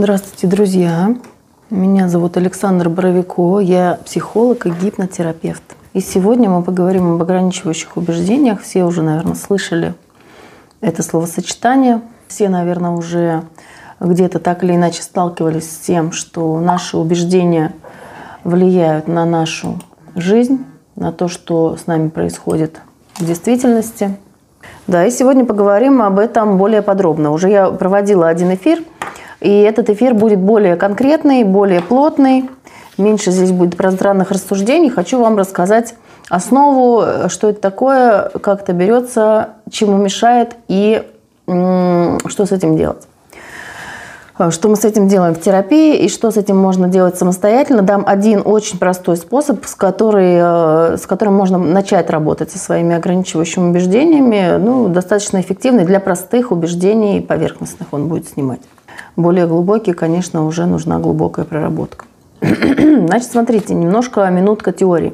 Здравствуйте, друзья. Меня зовут Александр Боровико, я психолог и гипнотерапевт. И сегодня мы поговорим об ограничивающих убеждениях. Все уже, наверное, слышали это словосочетание. Все, наверное, уже где-то так или иначе сталкивались с тем, что наши убеждения влияют на нашу жизнь, на то, что с нами происходит в действительности. Да, и сегодня поговорим об этом более подробно. Уже я проводила один эфир, и этот эфир будет более конкретный, более плотный. Меньше здесь будет пространных рассуждений. Хочу вам рассказать основу, что это такое, как это берется, чему мешает и что с этим делать. Что мы с этим делаем в терапии и что с этим можно делать самостоятельно. Дам один очень простой способ, с, который, э, с которым можно начать работать со своими ограничивающими убеждениями. Ну, достаточно эффективный для простых убеждений поверхностных он будет снимать. Более глубокий, конечно, уже нужна глубокая проработка. Значит, смотрите, немножко минутка теории.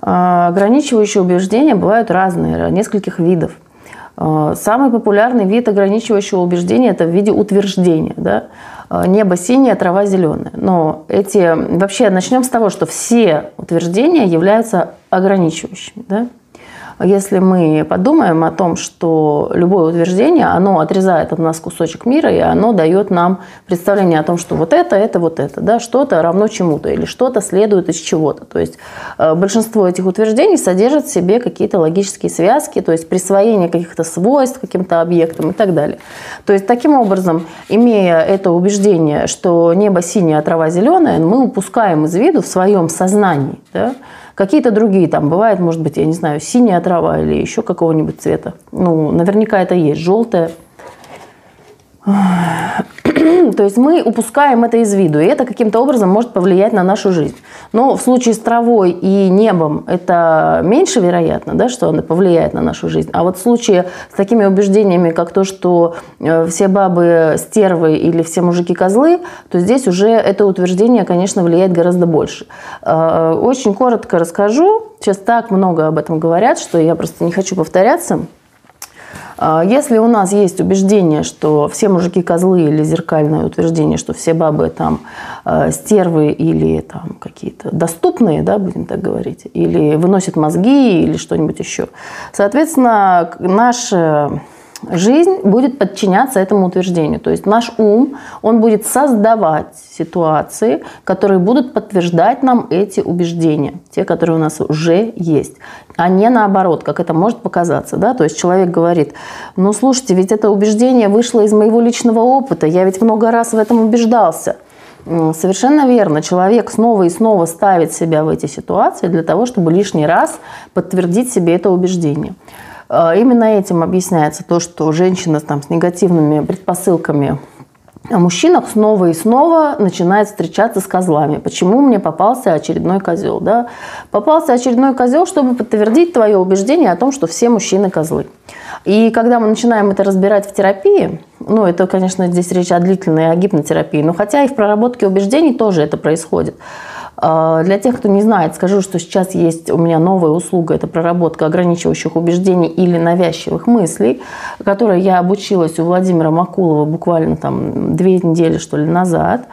Э, ограничивающие убеждения бывают разные, нескольких видов – Э, самый популярный вид ограничивающего убеждения – это в виде утверждения. Да? Э, Небо синее, трава зеленая. Но эти... Вообще начнем с того, что все утверждения являются ограничивающими. Да? Если мы подумаем о том, что любое утверждение, оно отрезает от нас кусочек мира, и оно дает нам представление о том, что вот это, это, вот это, да, что-то равно чему-то, или что-то следует из чего-то. То есть э, большинство этих утверждений содержит в себе какие-то логические связки, то есть присвоение каких-то свойств каким-то объектам и так далее. То есть таким образом, имея это убеждение, что небо синее, а трава зеленая, мы упускаем из виду в своем сознании, да, Какие-то другие там бывает, может быть, я не знаю, синяя трава или еще какого-нибудь цвета. Ну, наверняка это есть, желтая. То есть мы упускаем это из виду, и это каким-то образом может повлиять на нашу жизнь. Но в случае с травой и небом это меньше вероятно, да, что оно повлияет на нашу жизнь. А вот в случае с такими убеждениями, как то, что э, все бабы стервы или все мужики козлы, то здесь уже это утверждение, конечно, влияет гораздо больше. Э, очень коротко расскажу. Сейчас так много об этом говорят, что я просто не хочу повторяться. А, если у нас есть убеждение, что все мужики козлы или зеркальное утверждение, что все бабы там э, стервы или там какие-то доступные, да, будем так говорить, или выносят мозги или что-нибудь еще, соответственно, наш жизнь будет подчиняться этому утверждению. То есть наш ум, он будет создавать ситуации, которые будут подтверждать нам эти убеждения, те, которые у нас уже есть, а не наоборот, как это может показаться. Да? То есть человек говорит, ну слушайте, ведь это убеждение вышло из моего личного опыта, я ведь много раз в этом убеждался. Совершенно верно. Человек снова и снова ставит себя в эти ситуации для того, чтобы лишний раз подтвердить себе это убеждение. А, именно этим объясняется то, что женщина там, с негативными предпосылками о мужчинах снова и снова начинает встречаться с козлами. Почему мне попался очередной козел? Да? Попался очередной козел, чтобы подтвердить твое убеждение о том, что все мужчины козлы. И когда мы начинаем это разбирать в терапии, ну, это, конечно, здесь речь о длительной о гипнотерапии, но хотя и в проработке убеждений тоже это происходит. А, для тех, кто не знает, скажу, что сейчас есть у меня новая услуга, это проработка ограничивающих убеждений или навязчивых мыслей, которой я обучилась у Владимира Макулова буквально там две недели, что ли, назад.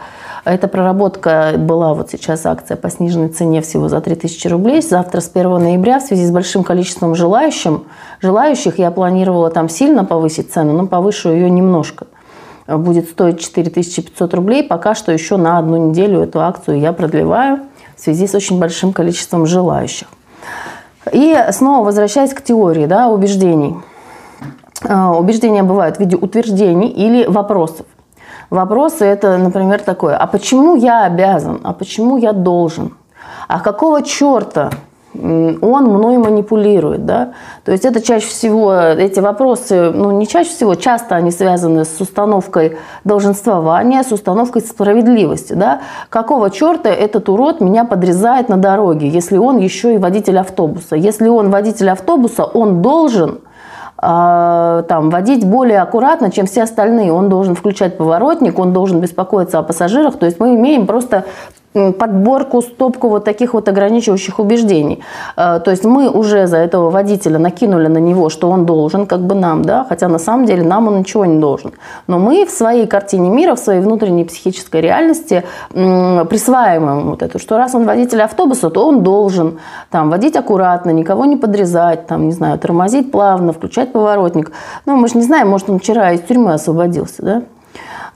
Эта проработка была вот сейчас акция по сниженной цене всего за 3000 рублей. Завтра с 1 ноября в связи с большим количеством желающим, желающих я планировала там сильно повысить цену, но повышу ее немножко будет стоить 4500 рублей. Пока что еще на одну неделю эту акцию я продлеваю в связи с очень большим количеством желающих. И снова возвращаясь к теории да, убеждений. А, убеждения бывают в виде утверждений или вопросов. Вопросы это, например, такое, а почему я обязан, а почему я должен, а какого черта он мной манипулирует, да, то есть это чаще всего, эти вопросы, ну не чаще всего, часто они связаны с установкой долженствования, с установкой справедливости, да, какого черта этот урод меня подрезает на дороге, если он еще и водитель автобуса, если он водитель автобуса, он должен а, там, водить более аккуратно, чем все остальные. Он должен включать поворотник, он должен беспокоиться о пассажирах. То есть мы имеем просто подборку, стопку вот таких вот ограничивающих убеждений. Э, то есть мы уже за этого водителя накинули на него, что он должен, как бы нам, да, хотя на самом деле нам он ничего не должен. Но мы в своей картине мира, в своей внутренней психической реальности присваиваем вот это, что раз он водитель автобуса, то он должен там водить аккуратно, никого не подрезать, там, не знаю, тормозить плавно, включать поворотник. Ну, мы же не знаем, может, он вчера из тюрьмы освободился, да?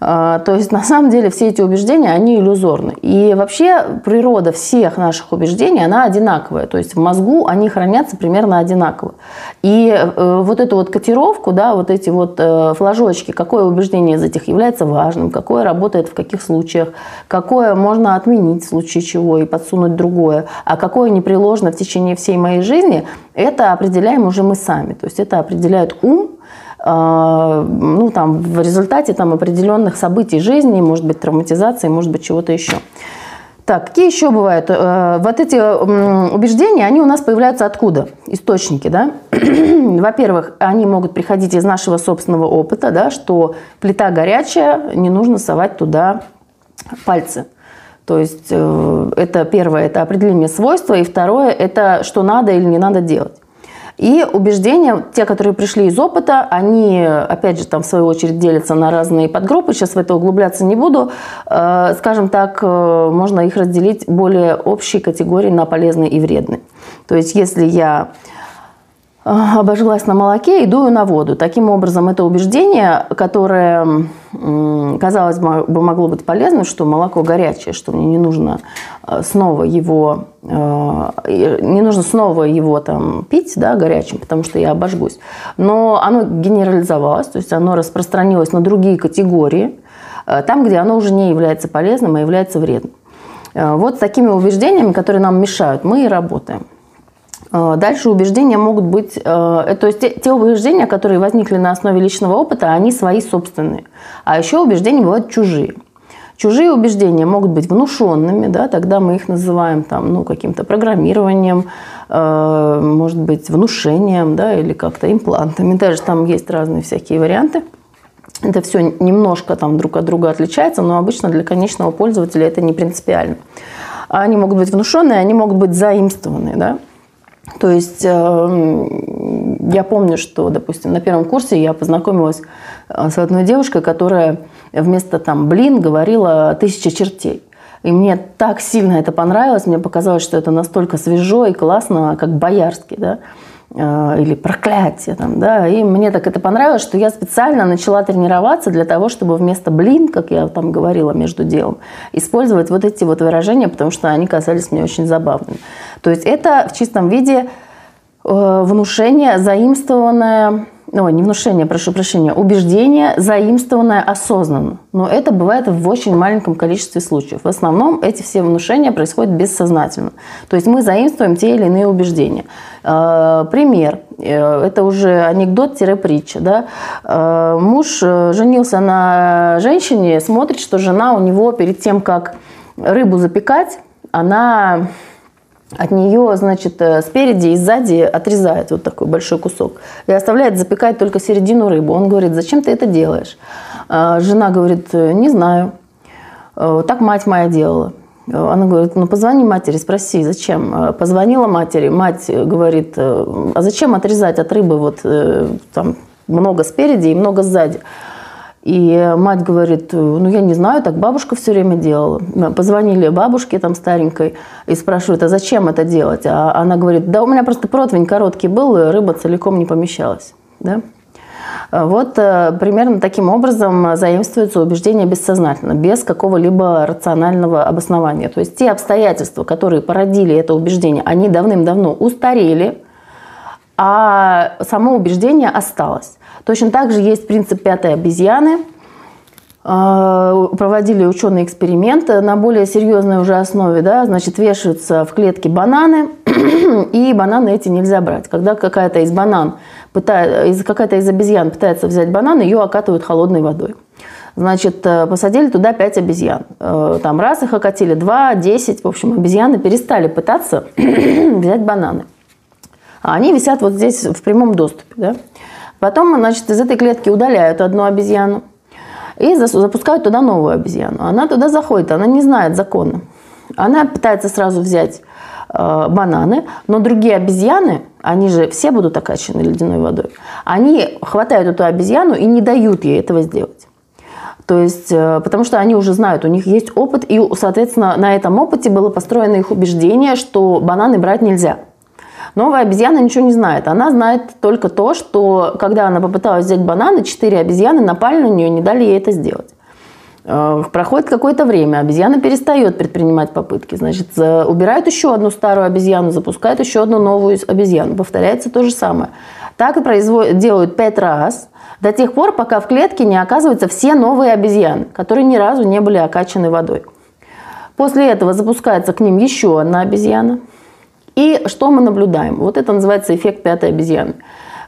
А, то есть на самом деле все эти убеждения, они иллюзорны. И вообще природа всех наших убеждений, она одинаковая. То есть в мозгу они хранятся примерно одинаково. И э, вот эту вот котировку, да, вот эти вот э, флажочки, какое убеждение из этих является важным, какое работает в каких случаях, какое можно отменить в случае чего и подсунуть другое, а какое непреложно в течение всей моей жизни, это определяем уже мы сами. То есть это определяет ум, ну, там, в результате там, определенных событий жизни, может быть, травматизации, может быть, чего-то еще. Так, какие еще бывают? Э, вот эти убеждения, они у нас появляются откуда? Источники, да? Во-первых, они могут приходить из нашего собственного опыта, да, что плита горячая, не нужно совать туда пальцы. То есть э, это первое, это определение свойства, и второе, это что надо или не надо делать. И убеждения, те, которые пришли из опыта, они, опять же, там в свою очередь делятся на разные подгруппы. Сейчас в это углубляться не буду. Э, скажем так, э, можно их разделить более общие категории на полезные и вредные. То есть, если я обожглась на молоке и дую на воду. Таким образом, это убеждение, которое, казалось бы, могло быть полезным, что молоко горячее, что мне не нужно э, снова его, э, не нужно снова его там пить, да, горячим, потому что я обожгусь. Но оно генерализовалось, то есть оно распространилось на другие категории, э, там, где оно уже не является полезным, а является вредным. Вот с такими убеждениями, которые нам мешают, мы и работаем. Э, дальше убеждения могут быть, э, то есть те, убеждения, которые возникли на основе личного опыта, они свои собственные. А еще убеждения бывают чужие. Чужие убеждения могут быть внушенными, да, тогда мы их называем там, ну, каким-то программированием, э, может быть, внушением да, или как-то имплантами. Даже там есть разные всякие варианты. Это все немножко там друг от друга отличается, но обычно для конечного пользователя это не принципиально. Они могут быть внушенные, они могут быть заимствованные. Да? То есть эм, я помню, что, допустим, на первом курсе я познакомилась э, с одной девушкой, которая вместо там блин говорила тысяча чертей. И мне так сильно это понравилось, мне показалось, что это настолько свежо и классно, как боярский, да. Э, или проклятие. Там, да? И мне так это понравилось, что я специально начала тренироваться для того, чтобы вместо блин, как я там говорила между делом, использовать вот эти вот выражения, потому что они казались мне очень забавными. То есть это в чистом виде э, внушение, заимствованное ну, не внушение, прошу прощения, убеждение, заимствованное осознанно. Но это бывает в очень маленьком количестве случаев. В основном эти все внушения происходят бессознательно. То есть мы заимствуем те или иные убеждения. Э, пример. Э, это уже анекдот-притча. Да? Э, муж женился на женщине, смотрит, что жена у него перед тем, как рыбу запекать, она от нее, значит, э, спереди и сзади отрезает вот такой большой кусок и оставляет запекать только середину рыбы. Он говорит, зачем ты это делаешь? А жена говорит, «Э, не знаю. Э, так мать моя делала. Она говорит, ну позвони матери, спроси, зачем. Позвонила матери, мать говорит, а зачем отрезать от рыбы вот там много спереди и много сзади? И мать говорит, ну я не знаю, так бабушка все время делала. Позвонили бабушке там старенькой и спрашивают, а зачем это делать? А она говорит, да у меня просто противень короткий был, рыба целиком не помещалась. Да? Вот э, примерно таким образом заимствуется убеждение бессознательно, без какого-либо рационального обоснования. То есть те обстоятельства, которые породили это убеждение, они давным-давно устарели, а само убеждение осталось. Точно так же есть принцип пятой обезьяны. А, проводили ученые эксперименты на более серьезной уже основе, да, значит, вешаются в клетке бананы, и бананы эти нельзя брать. Когда какая-то из банан, пытает, какая-то из обезьян пытается взять банан, ее окатывают холодной водой. Значит, э, посадили туда 5 обезьян. Э, там раз их окатили, два, десять. В общем, обезьяны перестали пытаться взять бананы. А они висят вот здесь в прямом доступе. Да? Потом, значит, из этой клетки удаляют одну обезьяну и запускают туда новую обезьяну. Она туда заходит, она не знает закона. Она пытается сразу взять э, бананы, но другие обезьяны, они же все будут окачаны ледяной водой, они хватают эту обезьяну и не дают ей этого сделать. То есть, э, потому что они уже знают, у них есть опыт, и, соответственно, на этом опыте было построено их убеждение, что бананы брать нельзя. Новая обезьяна ничего не знает. Она знает только то, что когда она попыталась взять бананы, четыре обезьяны напали на нее и не дали ей это сделать. Э, проходит какое-то время, обезьяна перестает предпринимать попытки. Значит, убирают еще одну старую обезьяну, запускают еще одну новую обезьяну. Повторяется то же самое. Так и производят, делают пять раз, до тех пор, пока в клетке не оказываются все новые обезьяны, которые ни разу не были окачаны водой. После этого запускается к ним еще одна обезьяна. И что мы наблюдаем? Вот это называется эффект пятой обезьяны.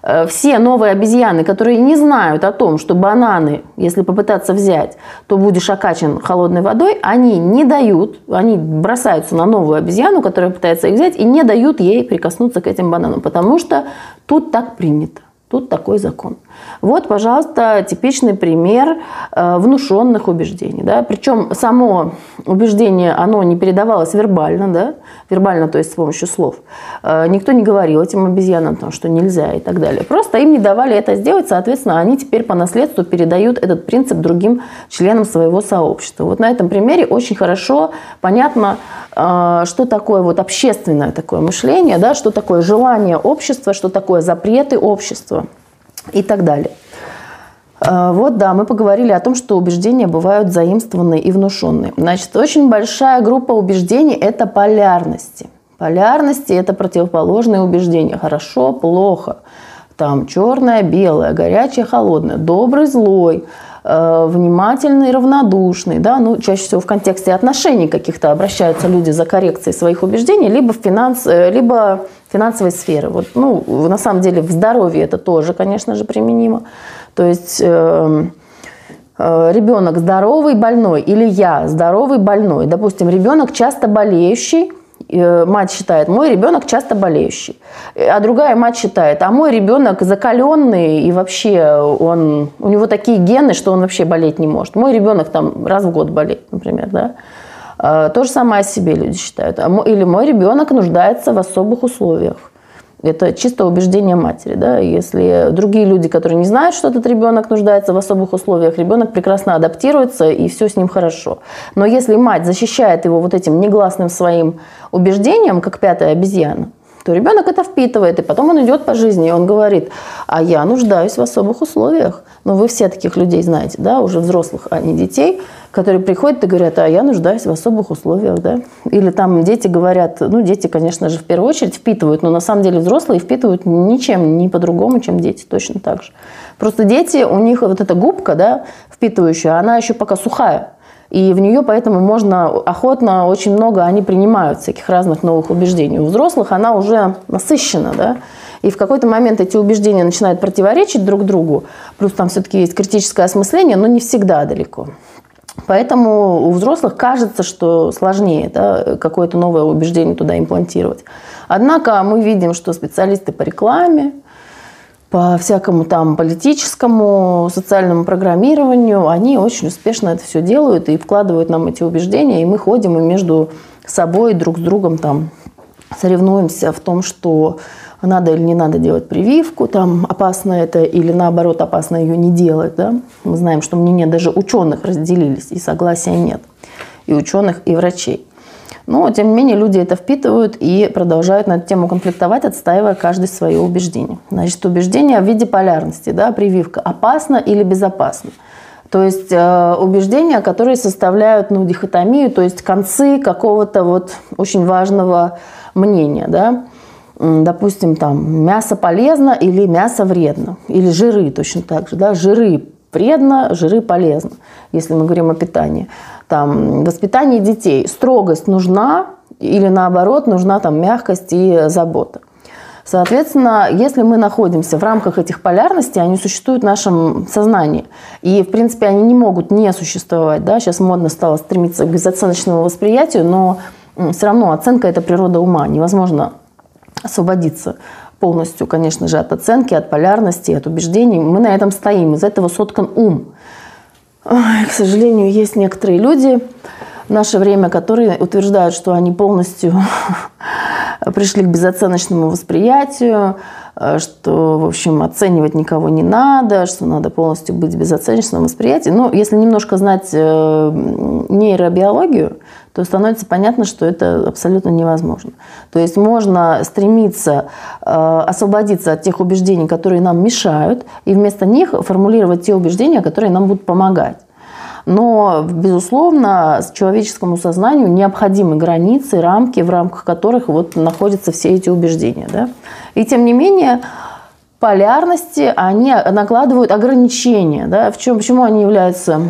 Э, все новые обезьяны, которые не знают о том, что бананы, если попытаться взять, то будешь окачан холодной водой, они не дают, они бросаются на новую обезьяну, которая пытается их взять, и не дают ей прикоснуться к этим бананам, потому что тут так принято. Тут такой закон. Вот, пожалуйста, типичный пример э, внушенных убеждений. Да? Причем само убеждение, оно не передавалось вербально, да? вербально, то есть с помощью слов. Э, никто не говорил этим обезьянам, там, что нельзя и так далее. Просто им не давали это сделать, соответственно, они теперь по наследству передают этот принцип другим членам своего сообщества. Вот на этом примере очень хорошо понятно, э, что такое вот общественное такое мышление, да? что такое желание общества, что такое запреты общества и так далее. А, вот, да, мы поговорили о том, что убеждения бывают заимствованные и внушенные. Значит, очень большая группа убеждений – это полярности. Полярности – это противоположные убеждения. Хорошо, плохо. Там черное, белое, горячее, холодное, добрый, злой, э, внимательный, равнодушный. Да? Ну, чаще всего в контексте отношений каких-то обращаются люди за коррекцией своих убеждений, либо в финанс, э, либо финансовой сферы. Вот, ну, на самом деле в здоровье это тоже, конечно же, применимо. То есть э, э, ребенок здоровый, больной, или я здоровый, больной. Допустим, ребенок часто болеющий, э, мать считает, мой ребенок часто болеющий. А другая мать считает, а мой ребенок закаленный и вообще он, у него такие гены, что он вообще болеть не может. Мой ребенок там раз в год болеет, например, да. А, то же самое о себе люди считают. А или мой ребенок нуждается в особых условиях. Это чисто убеждение матери. Да? Если другие люди, которые не знают, что этот ребенок нуждается в особых условиях, ребенок прекрасно адаптируется и все с ним хорошо. Но если мать защищает его вот этим негласным своим убеждением, как пятая обезьяна, то ребенок это впитывает, и потом он идет по жизни, и он говорит, а я нуждаюсь в особых условиях. Ну, вы все таких людей знаете, да, уже взрослых, а не детей, которые приходят и говорят, а я нуждаюсь в особых условиях, да. Или там дети говорят, ну, дети, конечно же, в первую очередь впитывают, но на самом деле взрослые впитывают ничем, не по-другому, чем дети, точно так же. Просто дети, у них вот эта губка, да, впитывающая, она еще пока сухая. И в нее поэтому можно охотно, очень много они принимают всяких разных новых убеждений. У взрослых она уже насыщена, да, и в какой-то момент эти убеждения начинают противоречить друг другу, плюс там все-таки есть критическое осмысление, но не всегда далеко. Поэтому у взрослых кажется, что сложнее да, какое-то новое убеждение туда имплантировать. Однако мы видим, что специалисты по рекламе, по всякому там политическому, социальному программированию, они очень успешно это все делают и вкладывают нам эти убеждения, и мы ходим и между собой друг с другом там соревнуемся в том, что надо или не надо делать прививку, там опасно это или наоборот опасно ее не делать. Да? Мы знаем, что мнения даже ученых разделились, и согласия нет. И ученых, и врачей. Но, тем не менее, люди это впитывают и продолжают на эту тему конфликтовать, отстаивая каждый свое убеждение. Значит, убеждение в виде полярности, да, прививка, опасно или безопасно. То есть э, убеждения, которые составляют ну, дихотомию, то есть концы какого-то вот очень важного мнения. Да? допустим, там мясо полезно или мясо вредно, или жиры точно так же, да, жиры вредно, жиры полезно, если мы говорим о питании. Там, воспитание детей, строгость нужна или наоборот нужна там мягкость и забота. Соответственно, если мы находимся в рамках этих полярностей, они существуют в нашем сознании. И, в принципе, они не могут не существовать. Да? Сейчас модно стало стремиться к безоценочному восприятию, но все равно оценка – это природа ума. Невозможно освободиться полностью, конечно же, от оценки, от полярности, от убеждений. Мы на этом стоим, из этого соткан ум. Ой, к сожалению, есть некоторые люди, наше время, которые утверждают, что они полностью пришли к безоценочному восприятию, э, что, в общем, оценивать никого не надо, что надо полностью быть в безоценочном восприятии. Но если немножко знать э, нейробиологию, то становится понятно, что это абсолютно невозможно. То есть можно стремиться э, освободиться от тех убеждений, которые нам мешают, и вместо них формулировать те убеждения, которые нам будут помогать. Но, безусловно, человеческому сознанию необходимы границы, рамки, в рамках которых вот находятся все эти убеждения. Да? И тем не менее, полярности, они накладывают ограничения. Да? В чем, почему они являются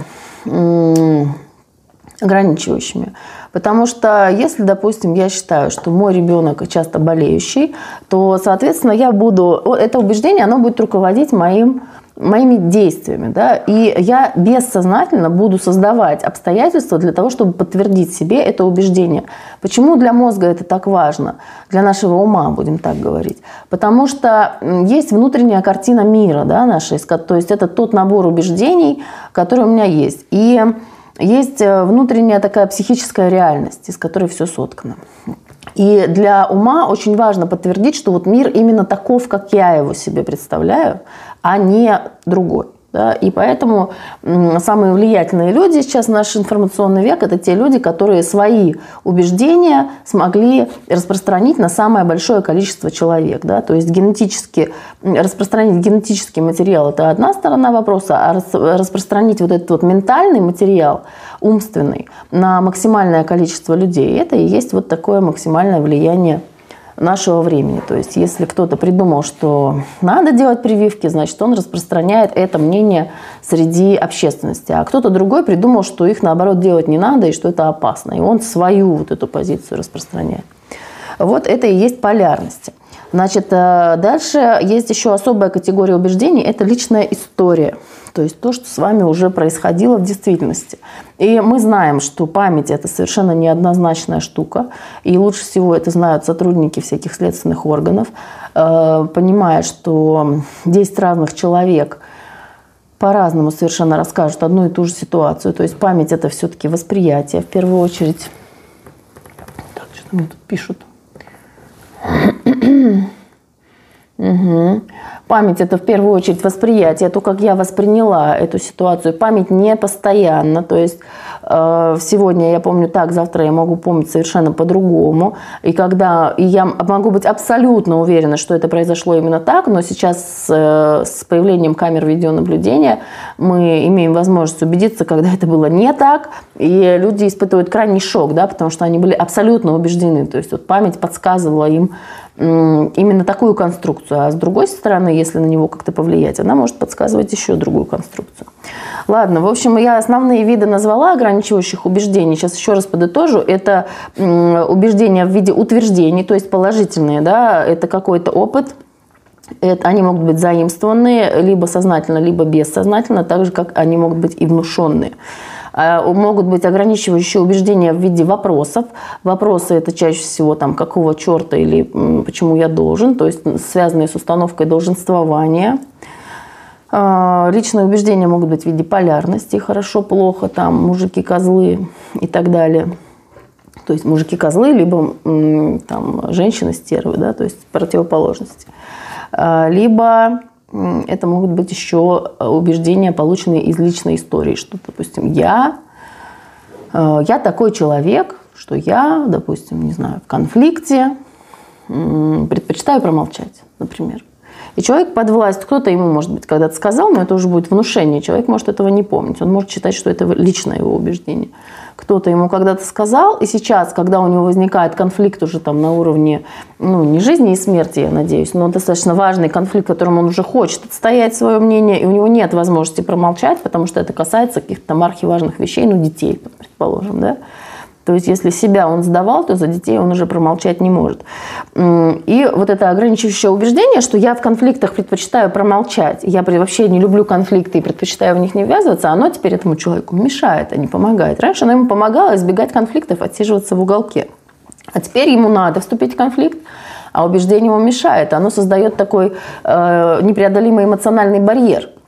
ограничивающими? Потому что если, допустим, я считаю, что мой ребенок часто болеющий, то, соответственно, я буду, это убеждение, оно будет руководить моим моими действиями, да, и я бессознательно буду создавать обстоятельства для того, чтобы подтвердить себе это убеждение. Почему для мозга это так важно? Для нашего ума, будем так говорить. Потому что есть внутренняя картина мира, да, наша, то есть это тот набор убеждений, который у меня есть. И есть э, внутренняя такая психическая реальность, из которой все соткано. И для ума очень важно подтвердить, что вот мир именно таков, как я его себе представляю, а не другой. Да? И поэтому самые влиятельные люди сейчас в наш информационный век – это те люди, которые свои убеждения смогли распространить на самое большое количество человек. Да? То есть генетически, распространить генетический материал – это одна сторона вопроса, а распространить вот этот вот ментальный материал, умственный, на максимальное количество людей – это и есть вот такое максимальное влияние нашего времени. То есть, если кто-то придумал, что надо делать прививки, значит, он распространяет это мнение среди общественности. А кто-то другой придумал, что их, наоборот, делать не надо и что это опасно. И он свою вот эту позицию распространяет. Вот это и есть полярности. Значит, э, дальше есть еще особая категория убеждений – это личная история. То есть то, что с вами уже происходило в действительности. И мы знаем, что память – это совершенно неоднозначная штука. И лучше всего это знают сотрудники всяких следственных органов, э, понимая, что 10 разных человек по-разному совершенно расскажут одну и ту же ситуацию. То есть память – это все-таки восприятие в первую очередь. Так, что мне тут пишут? Угу. Память – это в первую очередь восприятие, то, как я восприняла эту ситуацию. Память не постоянно, то есть э, сегодня я помню так, завтра я могу помнить совершенно по-другому. И когда и я могу быть абсолютно уверена, что это произошло именно так, но сейчас э, с появлением камер видеонаблюдения мы имеем возможность убедиться, когда это было не так, и люди испытывают крайний шок, да, потому что они были абсолютно убеждены. То есть вот память подсказывала им, именно такую конструкцию. А с другой стороны, если на него как-то повлиять, она может подсказывать еще другую конструкцию. Ладно, в общем, я основные виды назвала ограничивающих убеждений. Сейчас еще раз подытожу. Это убеждения в виде утверждений, то есть положительные. Да? Это какой-то опыт, это, они могут быть заимствованные либо сознательно, либо бессознательно, так же, как они могут быть и внушенные. А, могут быть ограничивающие убеждения в виде вопросов. Вопросы это чаще всего там какого черта или почему я должен, то есть связанные с установкой долженствования. А, личные убеждения могут быть в виде полярности, хорошо, плохо, там мужики, козлы и так далее. То есть мужики козлы, либо там женщины стервы, да, то есть противоположности. А, либо это могут быть еще э, убеждения, полученные из личной истории, что, допустим, я, э, я такой человек, что я, допустим, не знаю, в конфликте предпочитаю промолчать, например. И человек под власть, кто-то ему, может быть, когда-то сказал, но это уже будет внушение. Человек может этого не помнить. Он может считать, что это личное его убеждение кто-то ему когда-то сказал, и сейчас, когда у него возникает конфликт уже там на уровне, ну, не жизни и смерти, я надеюсь, но достаточно важный конфликт, в котором он уже хочет отстоять свое мнение, и у него нет возможности промолчать, потому что это касается каких-то там архиважных вещей, ну, детей, предположим, да, то есть, если себя он сдавал, то за детей он уже промолчать не может. И вот это ограничивающее убеждение, что я в конфликтах предпочитаю промолчать, я вообще не люблю конфликты и предпочитаю в них не ввязываться, оно теперь этому человеку мешает, а не помогает. Раньше оно ему помогало избегать конфликтов, отсиживаться в уголке. А теперь ему надо вступить в конфликт, а убеждение ему мешает. Оно создает такой э, непреодолимый эмоциональный барьер –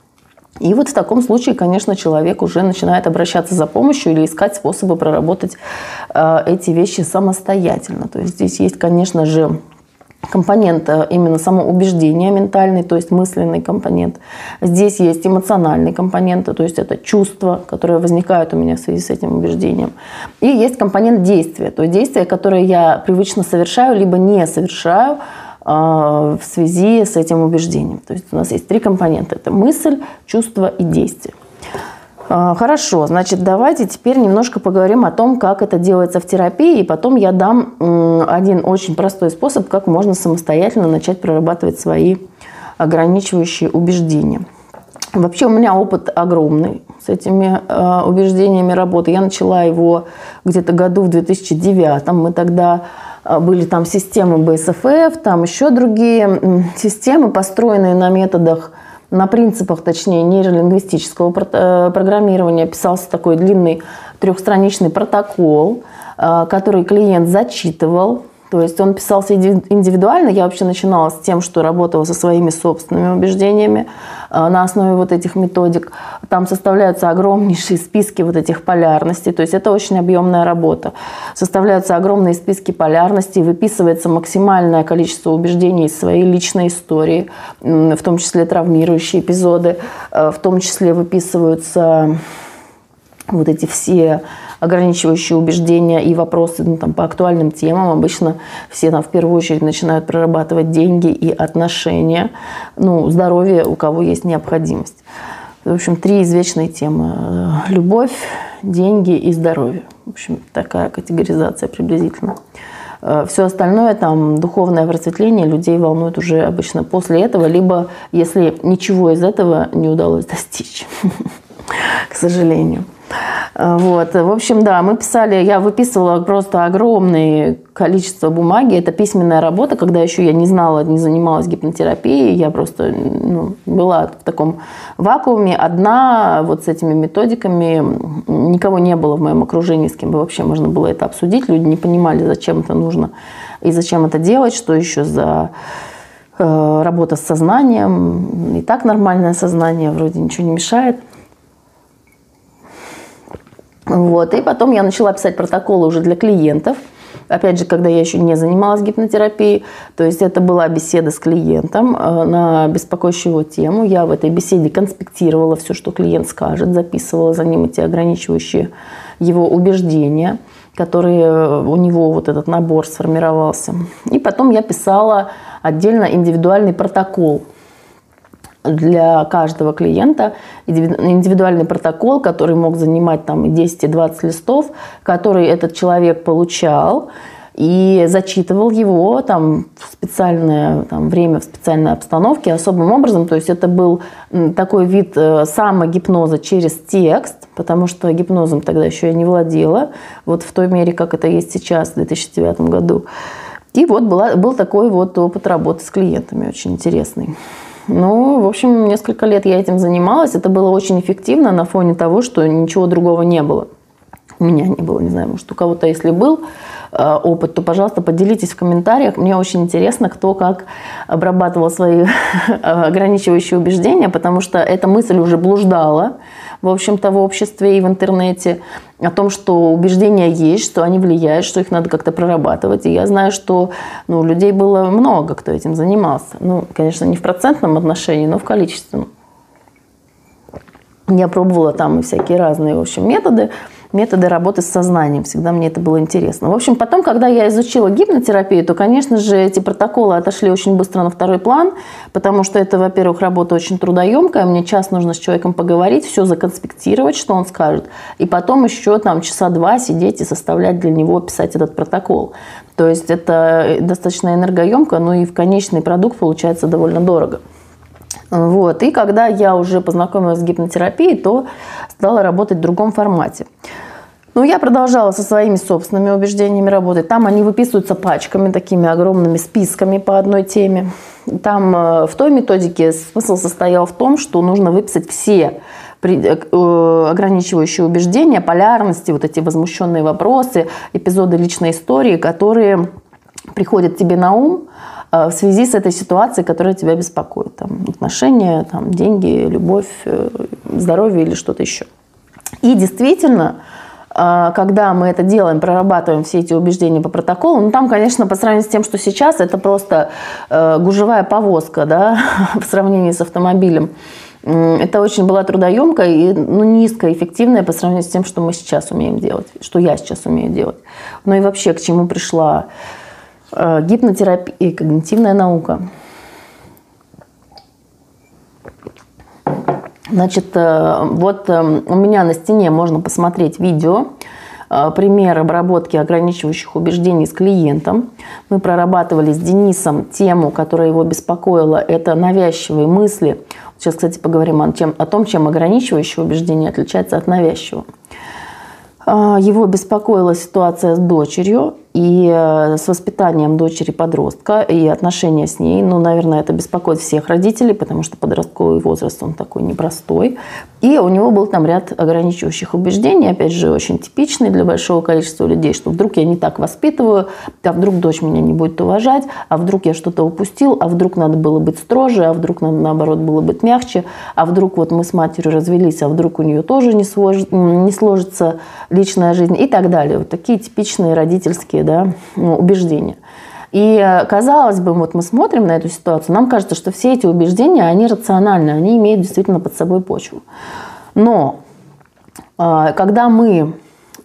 И вот в таком случае, конечно, человек уже начинает обращаться за помощью или искать способы проработать э, эти вещи самостоятельно. То есть здесь есть, конечно же, компонент э, именно самоубеждения ментальный, то есть мысленный компонент. Здесь есть эмоциональный компонент, то есть это чувства, которые возникают у меня в связи с этим убеждением. И есть компонент действия, то есть действия, которые я привычно совершаю, либо не совершаю в связи с этим убеждением. То есть у нас есть три компонента. Это мысль, чувство и действие. А, хорошо, значит, давайте теперь немножко поговорим о том, как это делается в терапии, и потом я дам один очень простой способ, как можно самостоятельно начать прорабатывать свои ограничивающие убеждения. Вообще у меня опыт огромный с этими э, убеждениями работы. Я начала его где-то году в 2009. Мы тогда а, были там системы БСФФ, там еще другие системы, построенные на методах на принципах, точнее, нейролингвистического э, программирования. Писался такой длинный трехстраничный протокол, э, который клиент зачитывал, то есть он писался индивидуально. Я вообще начинала с тем, что работала со своими собственными убеждениями э, на основе вот этих методик. Там составляются огромнейшие списки вот этих полярностей. То есть это очень объемная работа. Составляются огромные списки полярностей, выписывается максимальное количество убеждений из своей личной истории, в том числе травмирующие эпизоды, э, в том числе выписываются вот эти все ограничивающие убеждения и вопросы ну, там, по актуальным темам. Обычно все там в первую очередь начинают прорабатывать деньги и отношения, ну, здоровье, у кого есть необходимость. В общем, три извечные темы. Любовь, деньги и здоровье. В общем, такая категоризация приблизительно. Все остальное, там, духовное просветление людей волнует уже обычно после этого, либо если ничего из этого не удалось достичь, к сожалению. Вот. В общем, да, мы писали, я выписывала просто огромное количество бумаги. Это письменная работа, когда еще я не знала, не занималась гипнотерапией. Я просто ну, была в таком вакууме. Одна вот с этими методиками. Никого не было в моем окружении, с кем бы вообще можно было это обсудить. Люди не понимали, зачем это нужно и зачем это делать, что еще за э, работа с сознанием. И так нормальное сознание, вроде ничего не мешает. Вот. И потом я начала писать протоколы уже для клиентов. Опять же, когда я еще не занималась гипнотерапией, то есть это была беседа с клиентом э, на беспокоящую его тему. Я в этой беседе конспектировала все, что клиент скажет, записывала за ним эти ограничивающие его убеждения, которые э, у него вот этот набор сформировался. И потом я писала отдельно индивидуальный протокол для каждого клиента индивидуальный протокол, который мог занимать там 10 и 20 листов, который этот человек получал и зачитывал его там, в специальное там, время, в специальной обстановке особым образом. То есть это был такой вид э, самогипноза через текст, потому что гипнозом тогда еще я не владела, вот в той мере, как это есть сейчас, в 2009 году. И вот была, был такой вот опыт работы с клиентами, очень интересный. Ну, в общем, несколько лет я этим занималась. Это было очень эффективно на фоне того, что ничего другого не было. У меня не было, не знаю, может, у кого-то, если был э, опыт, то, пожалуйста, поделитесь в комментариях. Мне очень интересно, кто как обрабатывал свои ограничивающие убеждения, потому что эта мысль уже блуждала в общем-то, в обществе и в интернете, о том, что убеждения есть, что они влияют, что их надо как-то прорабатывать. И я знаю, что ну, людей было много, кто этим занимался. Ну, конечно, не в процентном отношении, но в количественном. Я пробовала там всякие разные, в общем, методы методы работы с сознанием. Всегда мне это было интересно. В общем, потом, когда я изучила гипнотерапию, то, конечно же, эти протоколы отошли очень быстро на второй план, потому что это, во-первых, работа очень трудоемкая. Мне час нужно с человеком поговорить, все законспектировать, что он скажет. И потом еще там часа два сидеть и составлять для него, писать этот протокол. То есть это достаточно энергоемко, но и в конечный продукт получается довольно дорого. Вот. И когда я уже познакомилась с гипнотерапией, то стала работать в другом формате. Ну, я продолжала со своими собственными убеждениями работать. Там они выписываются пачками, такими огромными списками по одной теме. Там э, в той методике смысл состоял в том, что нужно выписать все э, ограничивающие убеждения, полярности, вот эти возмущенные вопросы, эпизоды личной истории, которые приходят тебе на ум, в связи с этой ситуацией, которая тебя беспокоит. Там, отношения, там, деньги, любовь, э, здоровье или что-то еще. И действительно, когда мы это делаем, прорабатываем все эти убеждения по протоколу, ну там, конечно, по сравнению с тем, что сейчас, это просто э, гужевая повозка, да, в сравнении с автомобилем. Это очень была трудоемкая и ну, низкоэффективная по сравнению с тем, что мы сейчас умеем делать, что я сейчас умею делать. Ну и вообще, к чему пришла э, гипнотерапия и когнитивная наука. Значит, э, вот э, у меня на стене можно посмотреть видео, э, пример обработки ограничивающих убеждений с клиентом. Мы прорабатывали с Денисом тему, которая его беспокоила. Это навязчивые мысли Сейчас, кстати, поговорим о, чем, о том, чем ограничивающее убеждение отличается от навязчивого. Его беспокоила ситуация с дочерью, и э, с воспитанием дочери-подростка и отношения с ней. Ну, наверное, это беспокоит всех родителей, потому что подростковый возраст, он такой непростой. И у него был там ряд ограничивающих убеждений, опять же, очень типичный для большого количества людей, что вдруг я не так воспитываю, а вдруг дочь меня не будет уважать, а вдруг я что-то упустил, а вдруг надо было быть строже, а вдруг надо, наоборот, было быть мягче, а вдруг вот мы с матерью развелись, а вдруг у нее тоже не, слож... не сложится личная жизнь и так далее. Вот такие типичные родительские да, ну, убеждения. И э, казалось бы, вот мы смотрим на эту ситуацию, нам кажется, что все эти убеждения, они рациональны, они имеют действительно под собой почву. Но э, когда мы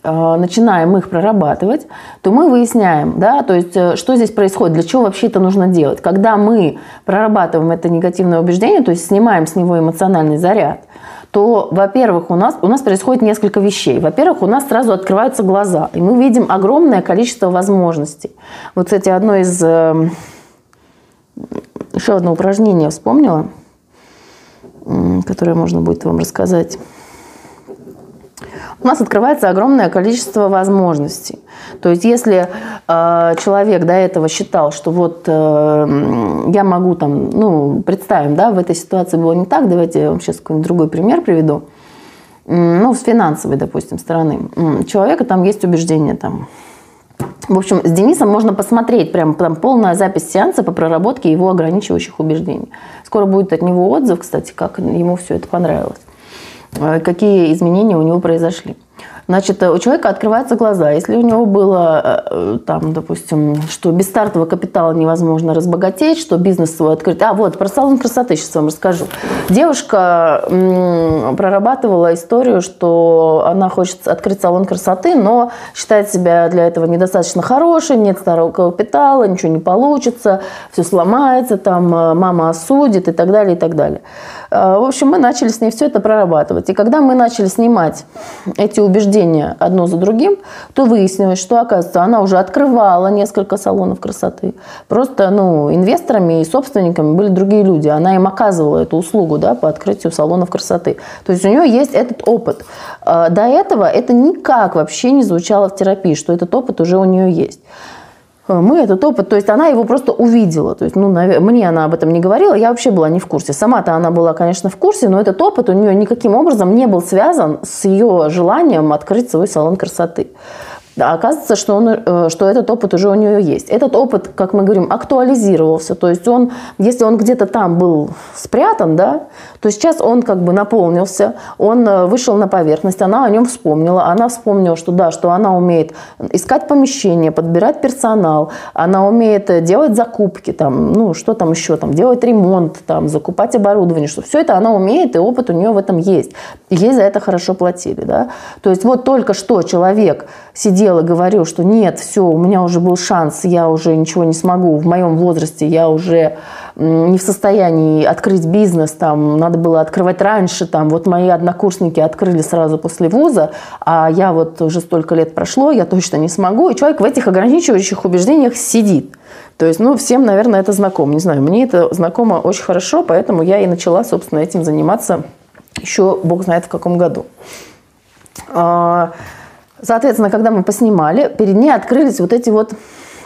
начинаем их прорабатывать, то мы выясняем, да, то есть что здесь происходит, для чего вообще это нужно делать. Когда мы прорабатываем это негативное убеждение, то есть снимаем с него эмоциональный заряд, то, во-первых, у нас, у нас происходит несколько вещей. Во-первых, у нас сразу открываются глаза, и мы видим огромное количество возможностей. Вот, кстати, одно из... Э, еще одно упражнение вспомнила, которое можно будет вам рассказать у нас открывается огромное количество возможностей. То есть если э, человек до этого считал, что вот э, я могу там, ну, представим, да, в этой ситуации было не так, давайте я вам сейчас какой-нибудь другой пример приведу. Ну, с финансовой, допустим, стороны. У человека там есть убеждение там, в общем, с Денисом можно посмотреть, прям там полная запись сеанса по проработке его ограничивающих убеждений. Скоро будет от него отзыв, кстати, как ему все это понравилось. Э, какие изменения у него произошли. Значит, у человека открываются глаза. Если у него было, э, там, допустим, что без стартового капитала невозможно разбогатеть, что бизнес свой открыть. А, вот, про салон красоты сейчас вам расскажу. Девушка прорабатывала историю, что она хочет открыть салон красоты, но считает себя для этого недостаточно хорошей, нет старого капитала, ничего не получится, все сломается, там, э, мама осудит и так далее, и так далее. Э, в общем, мы начали с ней все это прорабатывать. И когда мы начали снимать эти убеждения одно за другим, то выяснилось, что, оказывается, она уже открывала несколько салонов красоты. Просто ну, инвесторами и собственниками были другие люди. Она им оказывала эту услугу да, по открытию салонов красоты. То есть у нее есть этот опыт. Э, до этого это никак вообще не звучало в терапии, что этот опыт уже у нее есть. Э, мы этот опыт, то есть она его просто увидела. То есть, ну, мне она об этом не говорила, я вообще была не в курсе. Сама-то она была, конечно, в курсе, но этот опыт у нее никаким образом не был связан с ее желанием открыть свой салон красоты. А оказывается, что, он, э, что этот опыт уже у нее есть. Этот опыт, как мы говорим, актуализировался. То есть он, если он где-то там был спрятан, да, то сейчас он как бы наполнился, он э, вышел на поверхность, она о нем вспомнила. Она вспомнила, что да, что она умеет искать помещение, подбирать персонал, она умеет э, делать закупки, там, ну, что там еще, там, делать ремонт, там, закупать оборудование, что все это она умеет, и опыт у нее в этом есть. Ей за это хорошо платили. Да? То есть вот только что человек сидел сидел и говорил, что нет, все, у меня уже был шанс, я уже ничего не смогу, в моем возрасте я уже не в состоянии открыть бизнес, там надо было открывать раньше, там вот мои однокурсники открыли сразу после вуза, а я вот уже столько лет прошло, я точно не смогу, и человек в этих ограничивающих убеждениях сидит. То есть, ну, всем, наверное, это знакомо. Не знаю, мне это знакомо очень хорошо, поэтому я и начала, собственно, этим заниматься еще, бог знает, в каком году. Соответственно, когда мы поснимали, перед ней открылись вот эти вот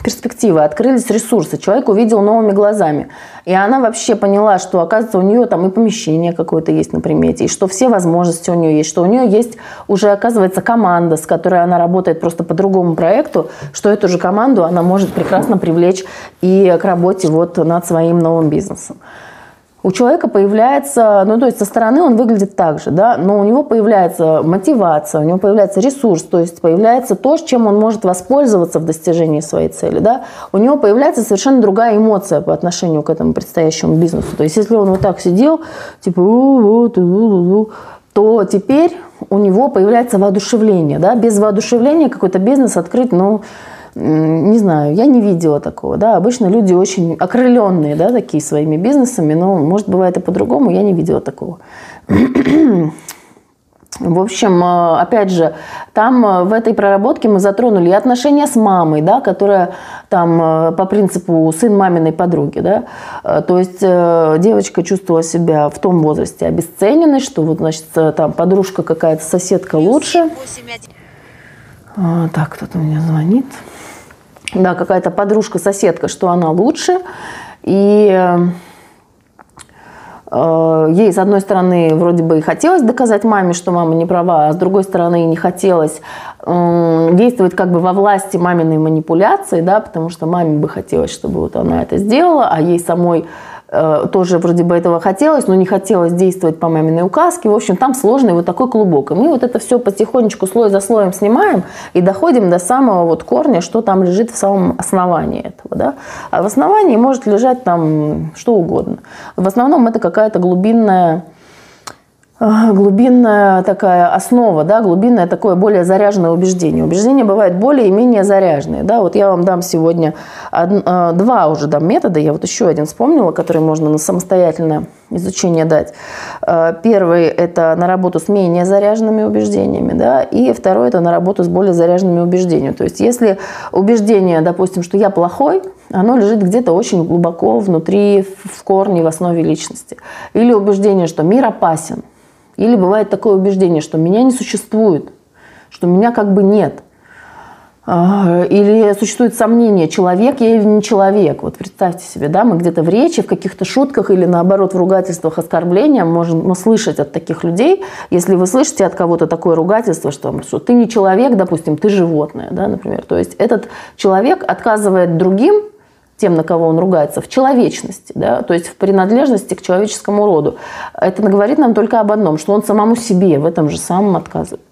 перспективы, открылись ресурсы, человек увидел новыми глазами. И она вообще поняла, что, оказывается, у нее там и помещение какое-то есть на примете, и что все возможности у нее есть, что у нее есть уже, оказывается, команда, с которой она работает просто по другому проекту, что эту же команду она может прекрасно привлечь и к работе вот над своим новым бизнесом у человека появляется, ну то есть со стороны он выглядит так же, да, но у него появляется мотивация, у него появляется ресурс, то есть появляется то, чем он может воспользоваться в достижении своей цели, да, у него появляется совершенно другая эмоция по отношению к этому предстоящему бизнесу. То есть если он вот так сидел, типа, то теперь у него появляется воодушевление, да, без воодушевления какой-то бизнес открыть, ну, не знаю, я не видела такого, да, обычно люди очень окрыленные, да, такие своими бизнесами, но, может, бывает и по-другому, я не видела такого. В общем, э, опять же, там э, в этой проработке мы затронули и отношения с мамой, да, которая там э, по принципу сын маминой подруги. Да. То есть девочка чувствовала себя в том возрасте обесцененной, что вот, значит, там подружка какая-то, соседка лучше. А, так, кто-то мне звонит да, какая-то подружка, соседка, что она лучше. И э, ей, с одной стороны, вроде бы и хотелось доказать маме, что мама не права, а с другой стороны, не хотелось действовать как бы во власти маминой манипуляции, да, потому что маме бы хотелось, чтобы вот она это сделала, а ей самой тоже вроде бы этого хотелось, но не хотелось действовать по маминой указке. В общем, там сложный вот такой клубок. И мы вот это все потихонечку слой за слоем снимаем и доходим до самого вот корня, что там лежит в самом основании этого. Да? А в основании может лежать там что угодно. В основном это какая-то глубинная глубинная такая основа, да, глубинное такое более заряженное убеждение. Убеждения бывают более и менее заряженные. Да. Вот я вам дам сегодня од... А, два уже дам метода, я вот еще один вспомнила, который можно на самостоятельное изучение дать. А, первый – это на работу с менее заряженными убеждениями, да, и второй – это на работу с более заряженными убеждениями. То есть если убеждение, допустим, что я плохой, оно лежит где-то очень глубоко внутри, в корне, в основе личности. Или убеждение, что мир опасен – или бывает такое убеждение, что меня не существует, что меня как бы нет. А, или существует сомнение, человек я или не человек. Вот представьте себе, да, мы где-то в речи, в каких-то шутках или наоборот в ругательствах, оскорблениях можем слышать от таких людей. Если вы слышите от кого-то такое ругательство, что, что ты не человек, допустим, ты животное, да, например. То есть этот человек отказывает другим тем, на кого он ругается, в человечности, да, то есть в принадлежности к человеческому роду. Это говорит нам только об одном, что он самому себе в этом же самом отказывает.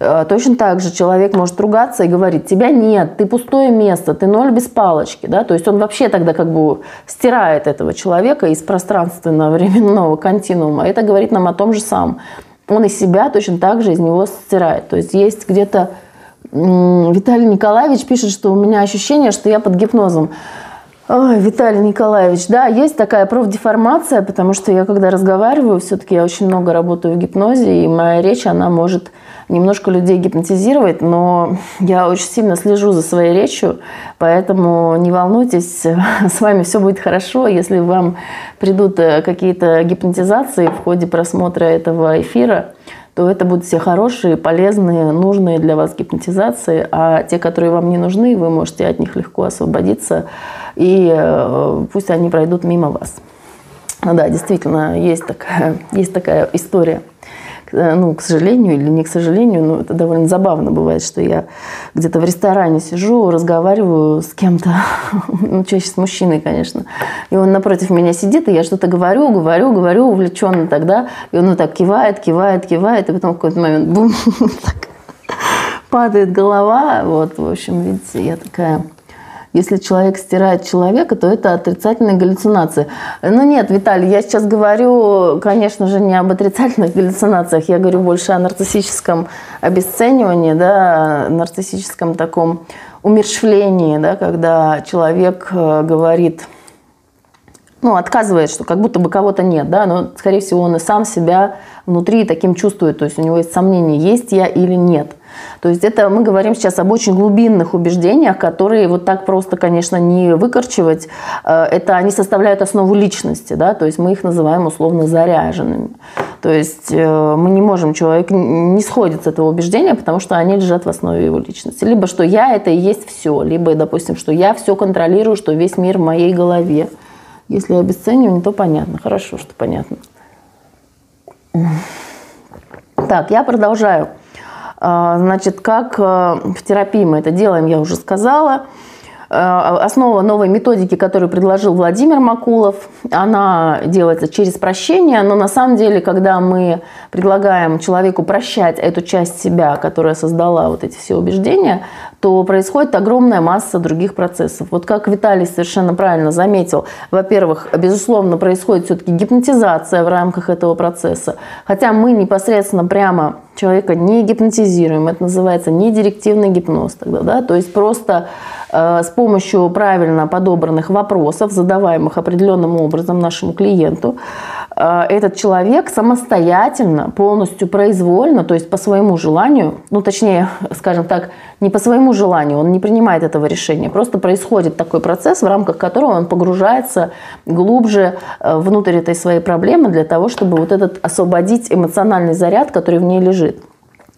Э, точно так же человек может ругаться и говорить, тебя нет, ты пустое место, ты ноль без палочки. Да? То есть он вообще тогда как бы стирает этого человека из пространственно-временного континуума. Это говорит нам о том же самом. Он и себя точно так же из него стирает. То есть есть где-то Виталий Николаевич пишет, что у меня ощущение, что я под гипнозом. Ой, Виталий Николаевич, да, есть такая профдеформация, потому что я когда разговариваю, все-таки я очень много работаю в гипнозе, и моя речь, она может немножко людей гипнотизировать, но я очень сильно слежу за своей речью, поэтому не волнуйтесь, с вами все будет хорошо. Если вам придут э, какие-то гипнотизации в ходе просмотра этого эфира, то это будут все хорошие, полезные, нужные для вас гипнотизации, а те, которые вам не нужны, вы можете от них легко освободиться, и э, пусть они пройдут мимо вас. Да, действительно, есть такая, есть такая история. Э, ну, к сожалению или не к сожалению, но это довольно забавно бывает, что я где-то в ресторане сижу, разговариваю с кем-то, ну, чаще с мужчиной, конечно, и он напротив меня сидит, и я что-то говорю, говорю, говорю увлеченно тогда, и он вот так кивает, кивает, кивает, и потом в какой-то момент бум, так падает голова, вот, в общем, видите, я такая если человек стирает человека, то это отрицательная галлюцинация. Ну нет, Виталий, я сейчас говорю, конечно же, не об отрицательных галлюцинациях, я говорю больше о нарциссическом обесценивании, да, нарциссическом таком умершвлении, да, когда человек э, говорит, ну, отказывает, что как будто бы кого-то нет, да, но, скорее всего, он и сам себя внутри таким чувствует, то есть у него есть сомнение, есть я или нет – То есть это мы говорим сейчас об очень глубинных убеждениях, которые вот так просто, конечно, не выкорчевать. Э, это они составляют основу личности, да, то есть мы их называем условно заряженными. То есть э, мы не можем, человек не сходит с этого убеждения, потому что они лежат в основе его личности. Либо что я это и есть все, либо, допустим, что я все контролирую, что весь мир в моей голове. Если обесценивание, то понятно. Хорошо, что понятно. Так, я продолжаю. А, значит, как э, в терапии мы это делаем, я уже сказала. Э, основа новой методики, которую предложил Владимир Макулов, она делается через прощение, но на самом деле, когда мы предлагаем человеку прощать эту часть себя, которая создала вот эти все убеждения, то происходит огромная масса других процессов. Вот как Виталий совершенно правильно заметил, во-первых, безусловно, происходит все-таки гипнотизация в рамках этого процесса, хотя мы непосредственно прямо человека не гипнотизируем, это называется недирективный гипноз тогда, да, то есть просто Э, с помощью правильно подобранных вопросов, задаваемых определенным образом нашему клиенту, этот человек самостоятельно, полностью произвольно, то есть по своему желанию, ну точнее, скажем так, не по своему желанию, он не принимает этого решения, просто происходит такой процесс, в рамках которого он погружается глубже э, внутрь этой своей проблемы для того, чтобы вот этот освободить эмоциональный заряд, который в ней лежит.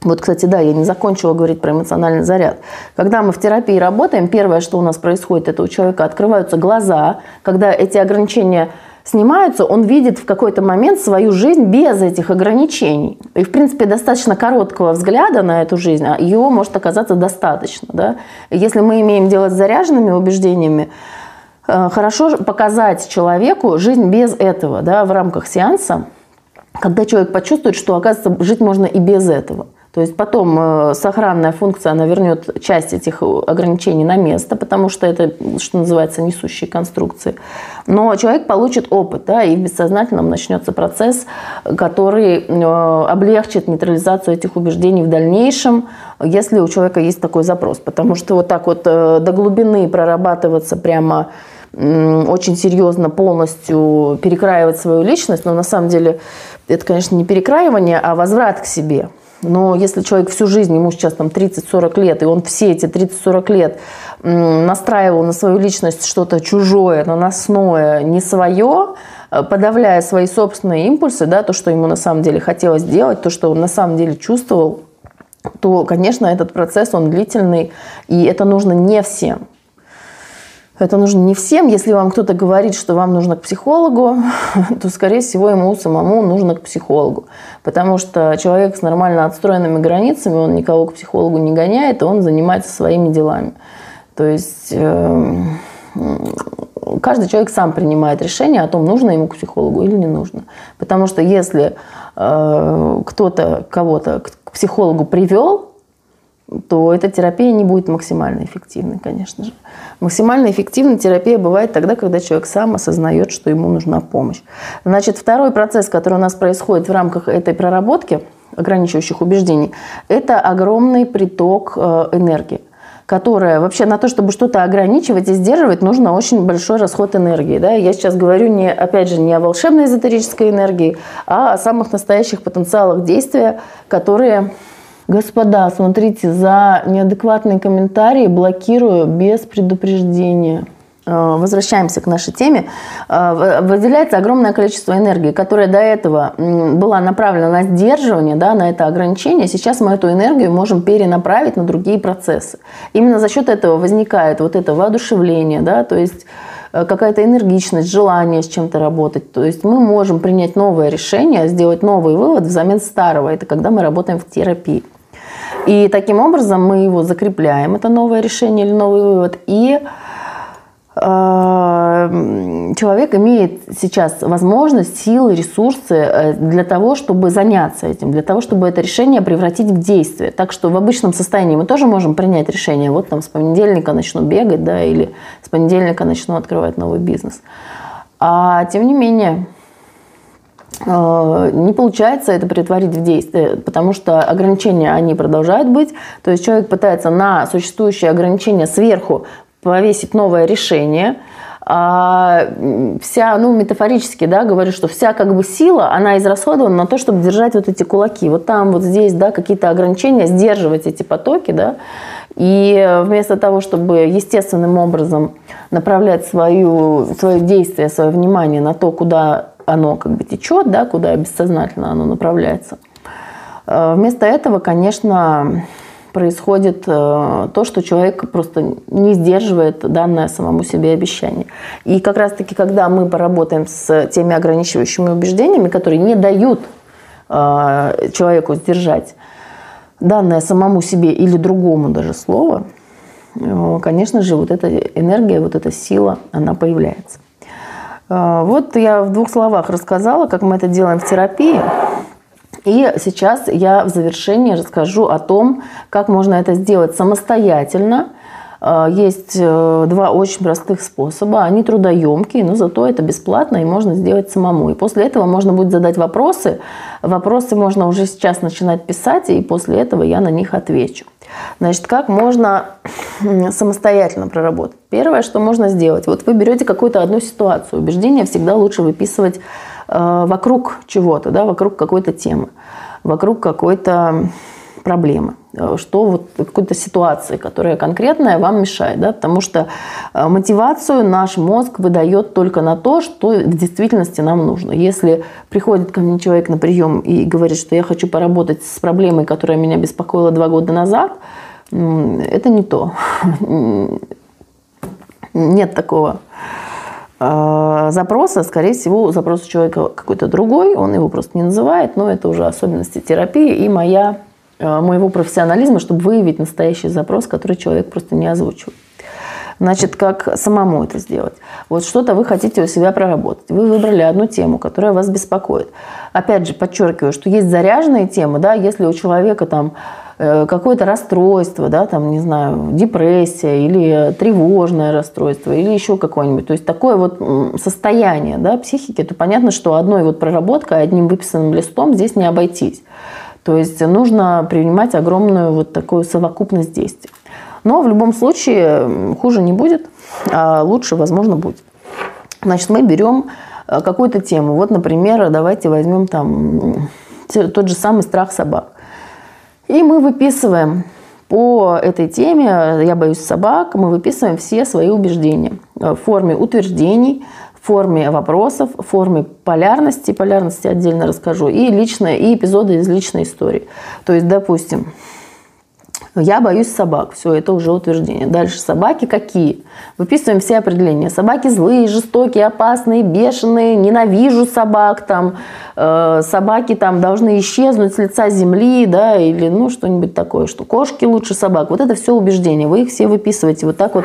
Вот, кстати, да, я не закончила говорить про эмоциональный заряд. Когда мы в терапии работаем, первое, что у нас происходит, это у человека открываются глаза, когда эти ограничения снимаются, он видит в какой-то момент свою жизнь без этих ограничений. И, в принципе, достаточно короткого взгляда на эту жизнь, а его может оказаться достаточно. Да? Если мы имеем дело с заряженными убеждениями, э, хорошо показать человеку жизнь без этого да, в рамках сеанса, когда человек почувствует, что, оказывается, жить можно и без этого. То есть потом э, сохранная функция, она вернет часть этих ограничений на место, потому что это, что называется, несущие конструкции. Но человек получит опыт, да, и в бессознательном начнется процесс, который э, облегчит нейтрализацию этих убеждений в дальнейшем, если у человека есть такой запрос. Потому что вот так вот э, до глубины прорабатываться прямо очень серьезно полностью перекраивать свою личность, но на самом деле это, конечно, не перекраивание, а возврат к себе – но если человек всю жизнь, ему сейчас там 30-40 лет, и он все эти 30-40 лет настраивал на свою личность что-то чужое, наносное, не свое, э, подавляя свои собственные импульсы, да, то, что ему на самом деле хотелось делать, то, что он на самом деле чувствовал, то, конечно, этот процесс, он длительный, и это нужно не всем. Это нужно не всем. Если вам кто-то говорит, что вам нужно к психологу, то, скорее всего, ему самому нужно к психологу. Потому что человек с нормально отстроенными границами, он никого к психологу не гоняет, он занимается своими делами. То есть эм, каждый человек сам принимает решение о том, нужно ему к психологу или не нужно. Потому что если э, кто-то кого-то к психологу привел, то эта терапия не будет максимально эффективной, конечно же. Максимально эффективной терапия бывает тогда, когда человек сам осознает, что ему нужна помощь. Значит, второй процесс, который у нас происходит в рамках этой проработки ограничивающих убеждений, это огромный приток э, энергии которая вообще на то, чтобы что-то ограничивать и сдерживать, нужно очень большой расход энергии. Да? Я сейчас говорю, не, опять же, не о волшебной эзотерической энергии, а о самых настоящих потенциалах действия, которые Господа, смотрите, за неадекватные комментарии блокирую без предупреждения. Э, возвращаемся к нашей теме. Э, выделяется огромное количество энергии, которая до этого была направлена на сдерживание, да, на это ограничение. Сейчас мы эту энергию можем перенаправить на другие процессы. Именно за счет этого возникает вот это воодушевление, да, то есть какая-то энергичность, желание с чем-то работать. То есть мы можем принять новое решение, сделать новый вывод взамен старого. Это когда мы работаем в терапии. И таким образом мы его закрепляем, это новое решение или новый вывод. И э, человек имеет сейчас возможность, силы, ресурсы э, для того, чтобы заняться этим, для того, чтобы это решение превратить в действие. Так что в обычном состоянии мы тоже можем принять решение, вот там с понедельника начну бегать, да, или с понедельника начну открывать новый бизнес. А тем не менее, Э, не получается это притворить в действие, потому что ограничения, они продолжают быть. То есть человек пытается на существующие ограничения сверху повесить новое решение, А вся, ну, метафорически, да, говорю, что вся как бы сила, она израсходована на то, чтобы держать вот эти кулаки. Вот там, вот здесь, да, какие-то ограничения, сдерживать эти потоки, да. И вместо того, чтобы естественным образом направлять свою, свое действие, свое внимание на то, куда оно как бы течет, да, куда бессознательно оно направляется, э, вместо этого, конечно, происходит э, то, что человек просто не сдерживает данное самому себе обещание. И как раз-таки, когда мы поработаем с теми ограничивающими убеждениями, которые не дают э, человеку сдержать данное самому себе или другому даже слово, э, конечно же, вот эта энергия, вот эта сила, она появляется. Вот я в двух словах рассказала, как мы это делаем в терапии. И сейчас я в завершении расскажу о том, как можно это сделать самостоятельно. Э, есть э, два очень простых способа. Они трудоемкие, но зато это бесплатно и можно сделать самому. И после этого можно будет задать вопросы. Вопросы можно уже сейчас начинать писать, и после этого я на них отвечу. Значит, как можно самостоятельно проработать? Первое, что можно сделать, вот вы берете какую-то одну ситуацию. Убеждение всегда лучше выписывать вокруг чего-то, да, вокруг какой-то темы, вокруг какой-то проблемы, э, что вот какой-то ситуации, которая конкретная вам мешает, да, потому что э, мотивацию наш мозг выдает только на то, что в действительности нам нужно. Если приходит ко мне человек на прием и говорит, что я хочу поработать с проблемой, которая меня беспокоила два года назад, это не то. Нет такого Э, запроса, скорее всего, запрос у человека какой-то другой, он его просто не называет, но это уже особенности терапии и моя, э, моего профессионализма, чтобы выявить настоящий запрос, который человек просто не озвучивает. Значит, как самому это сделать? Вот что-то вы хотите у себя проработать. Вы выбрали одну тему, которая вас беспокоит. Опять же, подчеркиваю, что есть заряженные темы, да, если у человека там Э, какое-то расстройство, да, там, не знаю, депрессия или тревожное расстройство или еще какое-нибудь. То есть такое вот состояние да, психики, то понятно, что одной вот проработкой, одним выписанным листом здесь не обойтись. То есть нужно принимать огромную вот такую совокупность действий. Но в любом случае хуже не будет, а лучше, возможно, будет. Значит, мы берем э, какую-то тему. Вот, например, давайте возьмем там тот же самый страх собак. И мы выписываем по этой теме «Я боюсь собак», мы выписываем все свои убеждения в форме утверждений, в форме вопросов, в форме полярности, полярности отдельно расскажу, и личные, и эпизоды из личной истории. То есть, допустим, я боюсь собак. Все, это уже утверждение. Дальше. Собаки какие? Выписываем все определения. Собаки злые, жестокие, опасные, бешеные. Ненавижу собак. Там, э, собаки там должны исчезнуть с лица земли. Да, или ну, что-нибудь такое. Что кошки лучше собак. Вот это все убеждения. Вы их все выписываете вот так вот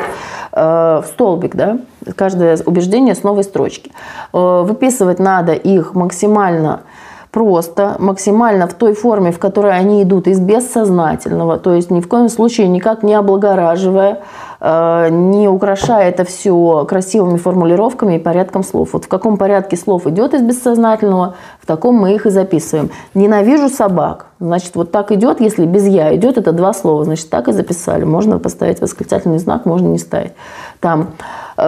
э, в столбик. Да? Каждое убеждение с новой строчки. Э, выписывать надо их максимально просто, максимально в той форме, в которой они идут, из бессознательного, то есть ни в коем случае никак не облагораживая, э, не украшая это все красивыми формулировками и порядком слов. Вот в каком порядке слов идет из бессознательного, в таком мы их и записываем. Ненавижу собак. Значит, вот так идет, если без я идет, это два слова, значит, так и записали. Можно поставить восклицательный знак, можно не ставить. Там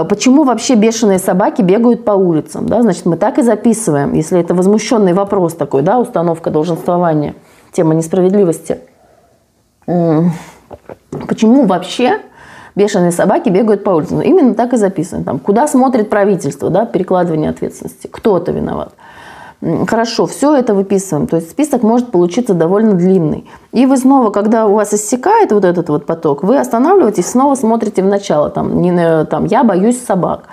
почему вообще бешеные собаки бегают по улицам? Да? Значит, мы так и записываем, если это возмущенный вопрос такой, да, установка долженствования, тема несправедливости. Почему вообще бешеные собаки бегают по улицам? Ну, именно так и записано. Там, куда смотрит правительство, да, перекладывание ответственности. Кто-то виноват. Хорошо, все это выписываем. То есть список может получиться довольно длинный. И вы снова, когда у вас иссякает вот этот вот поток, вы останавливаетесь, снова смотрите в начало. Там, не, там, я боюсь собак.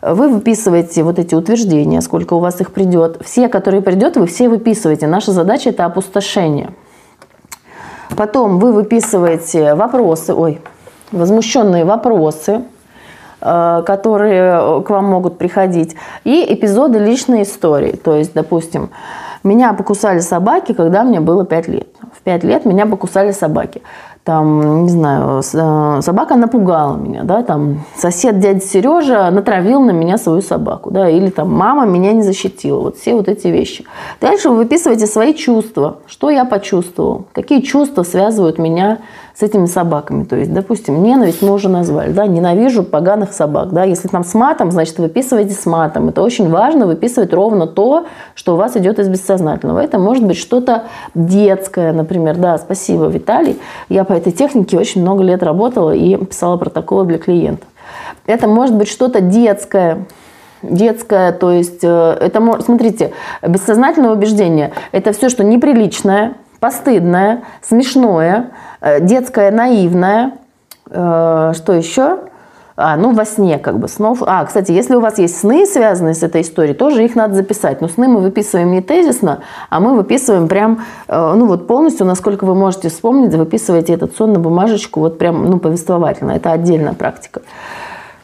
Вы выписываете вот эти утверждения, сколько у вас их придет. Все, которые придет, вы все выписываете. Наша задача – это опустошение. Потом вы выписываете вопросы, ой, возмущенные вопросы, которые к вам могут приходить, и эпизоды личной истории. То есть, допустим, меня покусали собаки, когда мне было 5 лет. В 5 лет меня покусали собаки. там, не знаю, э, собака напугала меня, да, там, сосед дядя Сережа натравил на меня свою собаку, да, или там, мама меня не защитила, вот все вот эти вещи. Дальше вы выписываете свои чувства, что я почувствовал, какие чувства связывают меня с этими собаками. То есть, допустим, ненависть мы уже назвали, да, ненавижу поганых собак, да, если там с матом, значит, выписывайте с матом. Это очень важно, выписывать ровно то, что у вас идет из бессознательного. Это может быть что-то детское, например, да, спасибо, Виталий. Я по этой технике очень много лет работала и писала протоколы для клиентов. Это может быть что-то детское, детское, то есть э, это, смотрите, бессознательное убеждение – это все, что неприличное, постыдное, смешное, э, детское, наивное. Э, что еще? А, ну, во сне как бы снов. А, кстати, если у вас есть сны, связанные с этой историей, тоже их надо записать. Но сны мы выписываем не тезисно, а мы выписываем прям, э, ну, вот полностью, насколько вы можете вспомнить, выписываете этот сон на бумажечку, вот прям, ну, повествовательно. Это отдельная практика.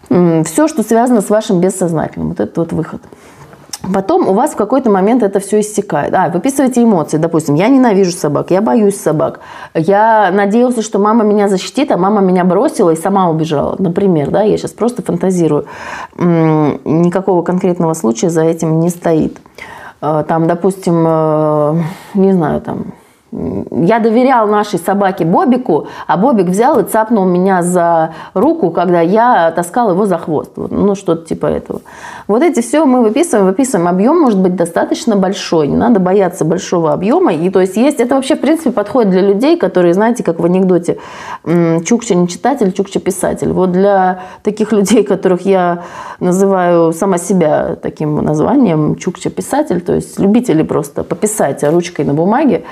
Все, что связано с вашим бессознательным. Вот это вот выход. Потом у вас в какой-то момент это все иссякает. А, выписывайте эмоции. Допустим, я ненавижу собак, я боюсь собак. Я надеялся, что мама меня защитит, а мама меня бросила и сама убежала. Например, да, я сейчас просто фантазирую. Никакого конкретного случая за этим не стоит. Э, там, допустим, э, не знаю, там, я доверял нашей собаке Бобику, а Бобик взял и цапнул меня за руку, когда я таскал его за хвост. Ну, что-то типа этого. Вот эти все мы выписываем, выписываем. Объем может быть достаточно большой, не надо бояться большого объема. И то есть есть, это вообще в принципе подходит для людей, которые, знаете, как в анекдоте, Чукча не читатель, Чукча писатель. Вот для таких людей, которых я называю сама себя таким названием, Чукча писатель, то есть любители просто пописать ручкой на бумаге,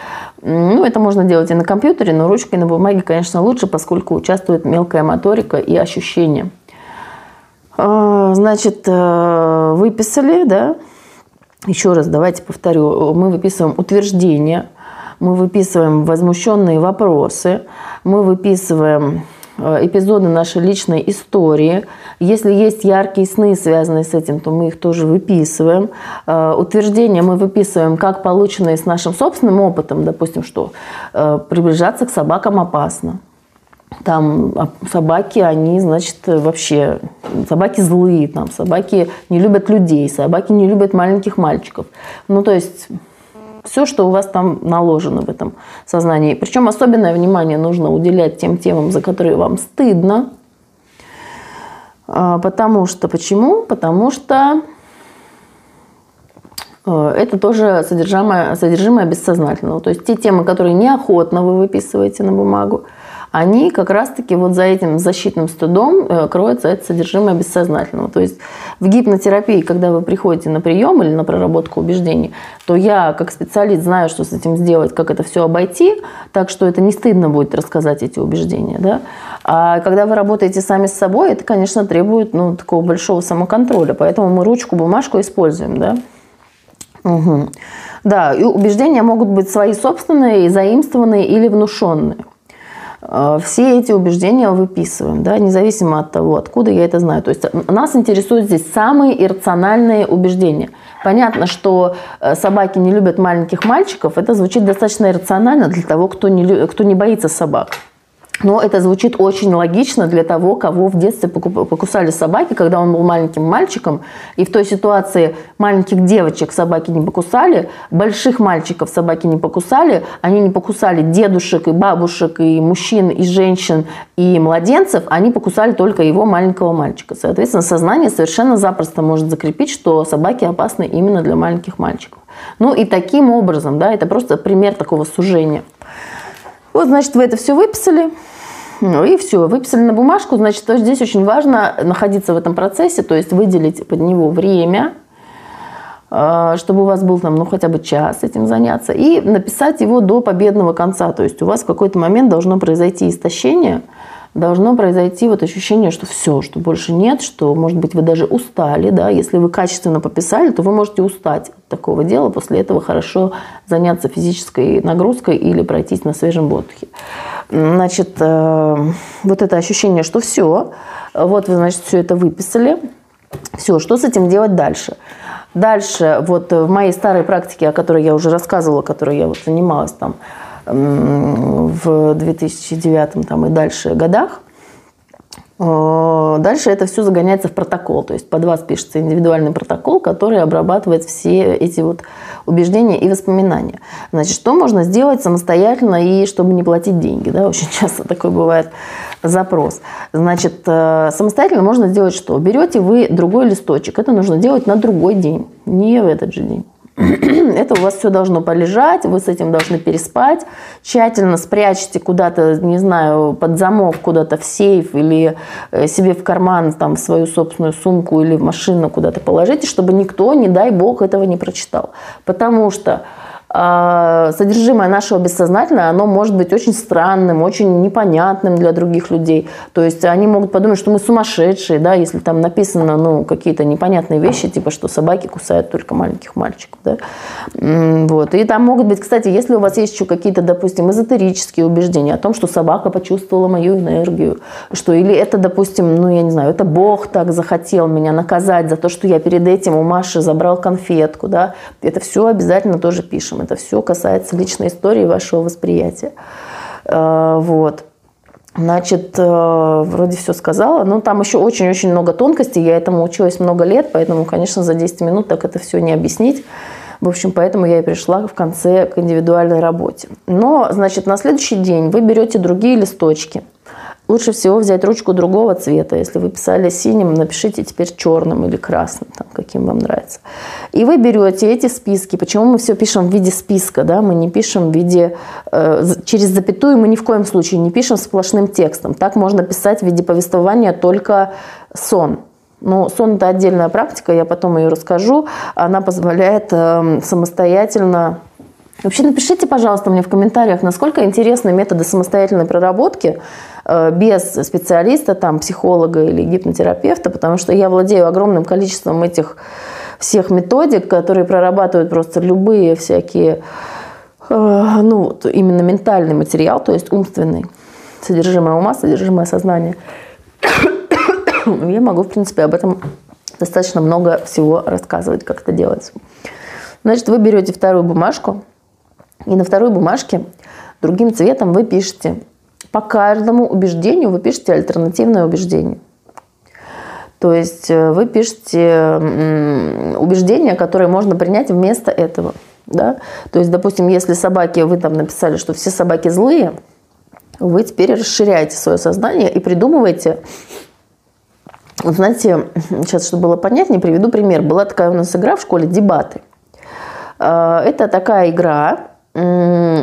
ну, это можно делать и на компьютере, но ручкой на бумаге, конечно, лучше, поскольку участвует мелкая моторика и ощущения. А, значит, э, выписали, да? Еще раз давайте повторю. Мы выписываем утверждения, мы выписываем возмущенные вопросы, мы выписываем эпизоды нашей личной истории. Если есть яркие сны, связанные с этим, то мы их тоже выписываем. Э, утверждения мы выписываем, как полученные с нашим собственным опытом, допустим, что э, приближаться к собакам опасно. Там а, собаки, они, значит, вообще, собаки злые, там, собаки не любят людей, собаки не любят маленьких мальчиков. Ну, то есть все, что у вас там наложено в этом сознании. Причем особенное внимание нужно уделять тем темам, за которые вам стыдно. А, потому что, почему? Потому что э, это тоже содержимое, содержимое бессознательного. То есть те темы, которые неохотно вы выписываете на бумагу, они как раз-таки вот за этим защитным стыдом э, кроется это содержимое бессознательного. То есть в гипнотерапии, когда вы приходите на прием или на проработку убеждений, то я как специалист знаю, что с этим сделать, как это все обойти, так что это не стыдно будет рассказать эти убеждения. Да? А когда вы работаете сами с собой, это, конечно, требует ну, такого большого самоконтроля. Поэтому мы ручку, бумажку используем. Да? Угу. Да, и убеждения могут быть свои собственные, заимствованные или внушенные. Э, все эти убеждения выписываем, да, независимо от того, откуда я это знаю. То есть нас интересуют здесь самые иррациональные убеждения. Понятно, что э, собаки не любят маленьких мальчиков. Это звучит достаточно иррационально для того, кто не, кто не боится собак. Но это звучит очень логично для того, кого в детстве покусали собаки, когда он был маленьким мальчиком. И в той ситуации маленьких девочек собаки не покусали, больших мальчиков собаки не покусали. Они не покусали дедушек и бабушек, и мужчин, и женщин, и младенцев. Они покусали только его маленького мальчика. Соответственно, сознание совершенно запросто может закрепить, что собаки опасны именно для маленьких мальчиков. Ну и таким образом, да, это просто пример такого сужения. Вот, значит, вы это все выписали. Ну и все, выписали на бумажку, значит, то здесь очень важно находиться в этом процессе, то есть выделить под него время, э, чтобы у вас был там, ну, хотя бы час этим заняться, и написать его до победного конца. То есть у вас в какой-то момент должно произойти истощение – должно произойти вот ощущение, что все, что больше нет, что, может быть, вы даже устали, да, если вы качественно пописали, то вы можете устать от такого дела, после этого хорошо заняться физической нагрузкой или пройтись на свежем воздухе. Значит, э, вот это ощущение, что все, вот вы, значит, все это выписали, все, что с этим делать дальше? Дальше, вот в моей старой практике, о которой я уже рассказывала, которой я вот занималась там, в 2009 там, и дальше годах, Э, дальше это все загоняется в протокол. То есть под вас пишется индивидуальный протокол, который обрабатывает все эти вот убеждения и воспоминания. Значит, что можно сделать самостоятельно и чтобы не платить деньги? Да? Очень часто такой бывает запрос. Значит, э, самостоятельно можно сделать что? Берете вы другой листочек. Это нужно делать на другой день, не в этот же день. это у вас все должно полежать, вы с этим должны переспать, тщательно спрячьте куда-то, не знаю, под замок, куда-то в сейф или э, себе в карман, там, в свою собственную сумку или в машину куда-то положите, чтобы никто, не дай бог, этого не прочитал. Потому что содержимое нашего бессознательного, оно может быть очень странным, очень непонятным для других людей. То есть они могут подумать, что мы сумасшедшие, да, если там написано ну, какие-то непонятные вещи, типа, что собаки кусают только маленьких мальчиков. Да? Вот. И там могут быть, кстати, если у вас есть еще какие-то, допустим, эзотерические убеждения о том, что собака почувствовала мою энергию, что или это, допустим, ну, я не знаю, это Бог так захотел меня наказать за то, что я перед этим у Маши забрал конфетку, да, это все обязательно тоже пишем. Это все касается личной истории вашего восприятия. Э, вот. Значит, э, вроде все сказала. Но там еще очень-очень много тонкостей. Я этому училась много лет, поэтому, конечно, за 10 минут так это все не объяснить. В общем, поэтому я и пришла в конце к индивидуальной работе. Но, значит, на следующий день вы берете другие листочки – Лучше всего взять ручку другого цвета. Если вы писали синим, напишите теперь черным или красным, там, каким вам нравится. И вы берете эти списки. Почему мы все пишем в виде списка? Да? Мы не пишем в виде... Э, через запятую мы ни в коем случае не пишем сплошным текстом. Так можно писать в виде повествования только сон. Но сон – это отдельная практика, я потом ее расскажу. Она позволяет э, самостоятельно Вообще напишите, пожалуйста, мне в комментариях, насколько интересны методы самостоятельной проработки э, без специалиста, там, психолога или гипнотерапевта, потому что я владею огромным количеством этих всех методик, которые прорабатывают просто любые всякие, э, ну, именно ментальный материал, то есть умственный, содержимое ума, содержимое сознания. Я могу, в принципе, об этом достаточно много всего рассказывать, как это делается. Значит, вы берете вторую бумажку, и на второй бумажке другим цветом вы пишете. По каждому убеждению вы пишете альтернативное убеждение. То есть э, вы пишете убеждение, которое можно принять вместо этого. Да? То есть, допустим, если собаки, вы там написали, что все собаки злые, вы теперь расширяете свое сознание и придумываете знаете, сейчас, чтобы было понятнее, приведу пример. Была такая у нас игра в школе «Дебаты». Э, это такая игра,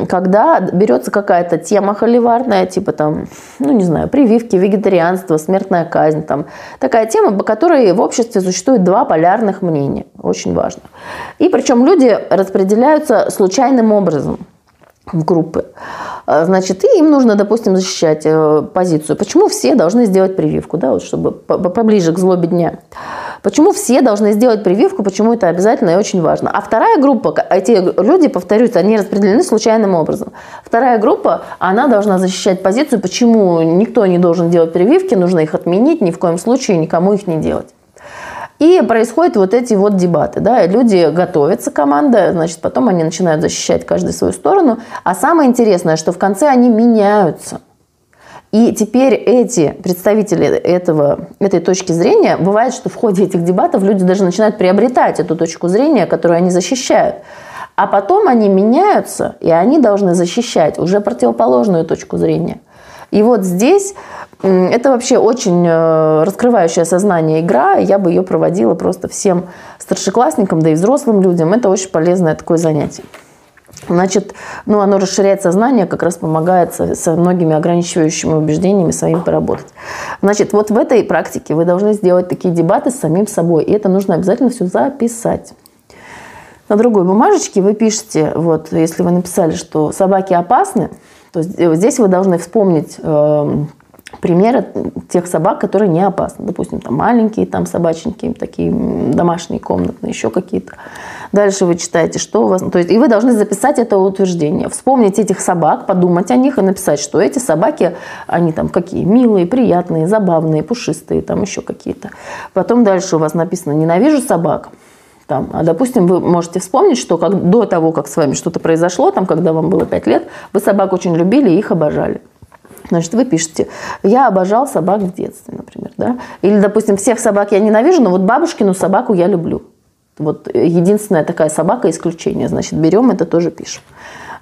когда берется какая-то тема холиварная, типа там, ну не знаю, прививки, вегетарианство, смертная казнь, там такая тема, по которой в обществе существует два полярных мнения, очень важно. И причем люди распределяются случайным образом в группы. А, значит, и им нужно, допустим, защищать э, позицию. Почему все должны сделать прививку, да, вот чтобы поближе к злобе дня. Почему все должны сделать прививку, почему это обязательно и очень важно. А вторая группа, эти люди, повторюсь, они распределены случайным образом. Вторая группа, она должна защищать позицию, почему никто не должен делать прививки, нужно их отменить, ни в коем случае никому их не делать. И происходят вот эти вот дебаты. Да? Люди готовятся, команда, значит, потом они начинают защищать каждый свою сторону. А самое интересное, что в конце они меняются. И теперь эти представители этого, этой точки зрения, бывает, что в ходе этих дебатов люди даже начинают приобретать эту точку зрения, которую они защищают. А потом они меняются, и они должны защищать уже противоположную точку зрения. И вот здесь это вообще очень э, раскрывающая сознание игра. Я бы ее проводила просто всем старшеклассникам, да и взрослым людям. Это очень полезное такое занятие. Значит, ну, оно расширяет сознание, как раз помогает со, со многими ограничивающими убеждениями своим поработать. Значит, вот в этой практике вы должны сделать такие дебаты с самим собой. И это нужно обязательно все записать. На другой бумажечке вы пишете, вот, если вы написали, что собаки опасны, то здесь вы должны вспомнить э, примеры тех собак, которые не опасны. Допустим, там маленькие там собаченьки, такие домашние, комнатные, еще какие-то. Дальше вы читаете, что у вас... То есть, и вы должны записать это утверждение. Вспомнить этих собак, подумать о них и написать, что эти собаки, они там какие? Милые, приятные, забавные, пушистые, там еще какие-то. Потом дальше у вас написано «ненавижу собак». Там, а, допустим, вы можете вспомнить, что как, до того, как с вами что-то произошло, там, когда вам было 5 лет, вы собак очень любили и их обожали. Значит, вы пишете, я обожал собак в детстве, например, да? Или, допустим, всех собак я ненавижу, но вот бабушкину собаку я люблю. Вот единственная такая собака исключение. Значит, берем это тоже пишем.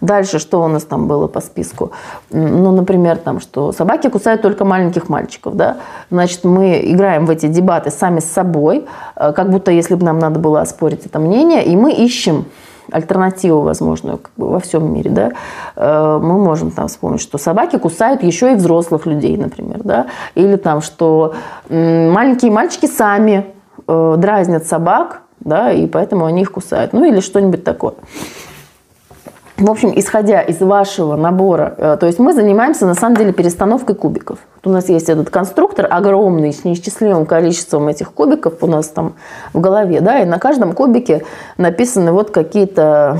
Дальше, что у нас там было по списку? Ну, например, там, что собаки кусают только маленьких мальчиков, да? Значит, мы играем в эти дебаты сами с собой, э, как будто если бы нам надо было оспорить это мнение, и мы ищем альтернативу возможную как бы, во всем мире, да, э, мы можем там вспомнить, что собаки кусают еще и взрослых людей, например, да, или там, что маленькие мальчики сами э, дразнят собак, да, и поэтому они их кусают, ну или что-нибудь такое. В общем, исходя из вашего набора, э, то есть мы занимаемся на самом деле перестановкой кубиков. У нас есть этот конструктор огромный, с неисчислимым количеством этих кубиков у нас там в голове, да, и на каждом кубике написаны вот какие-то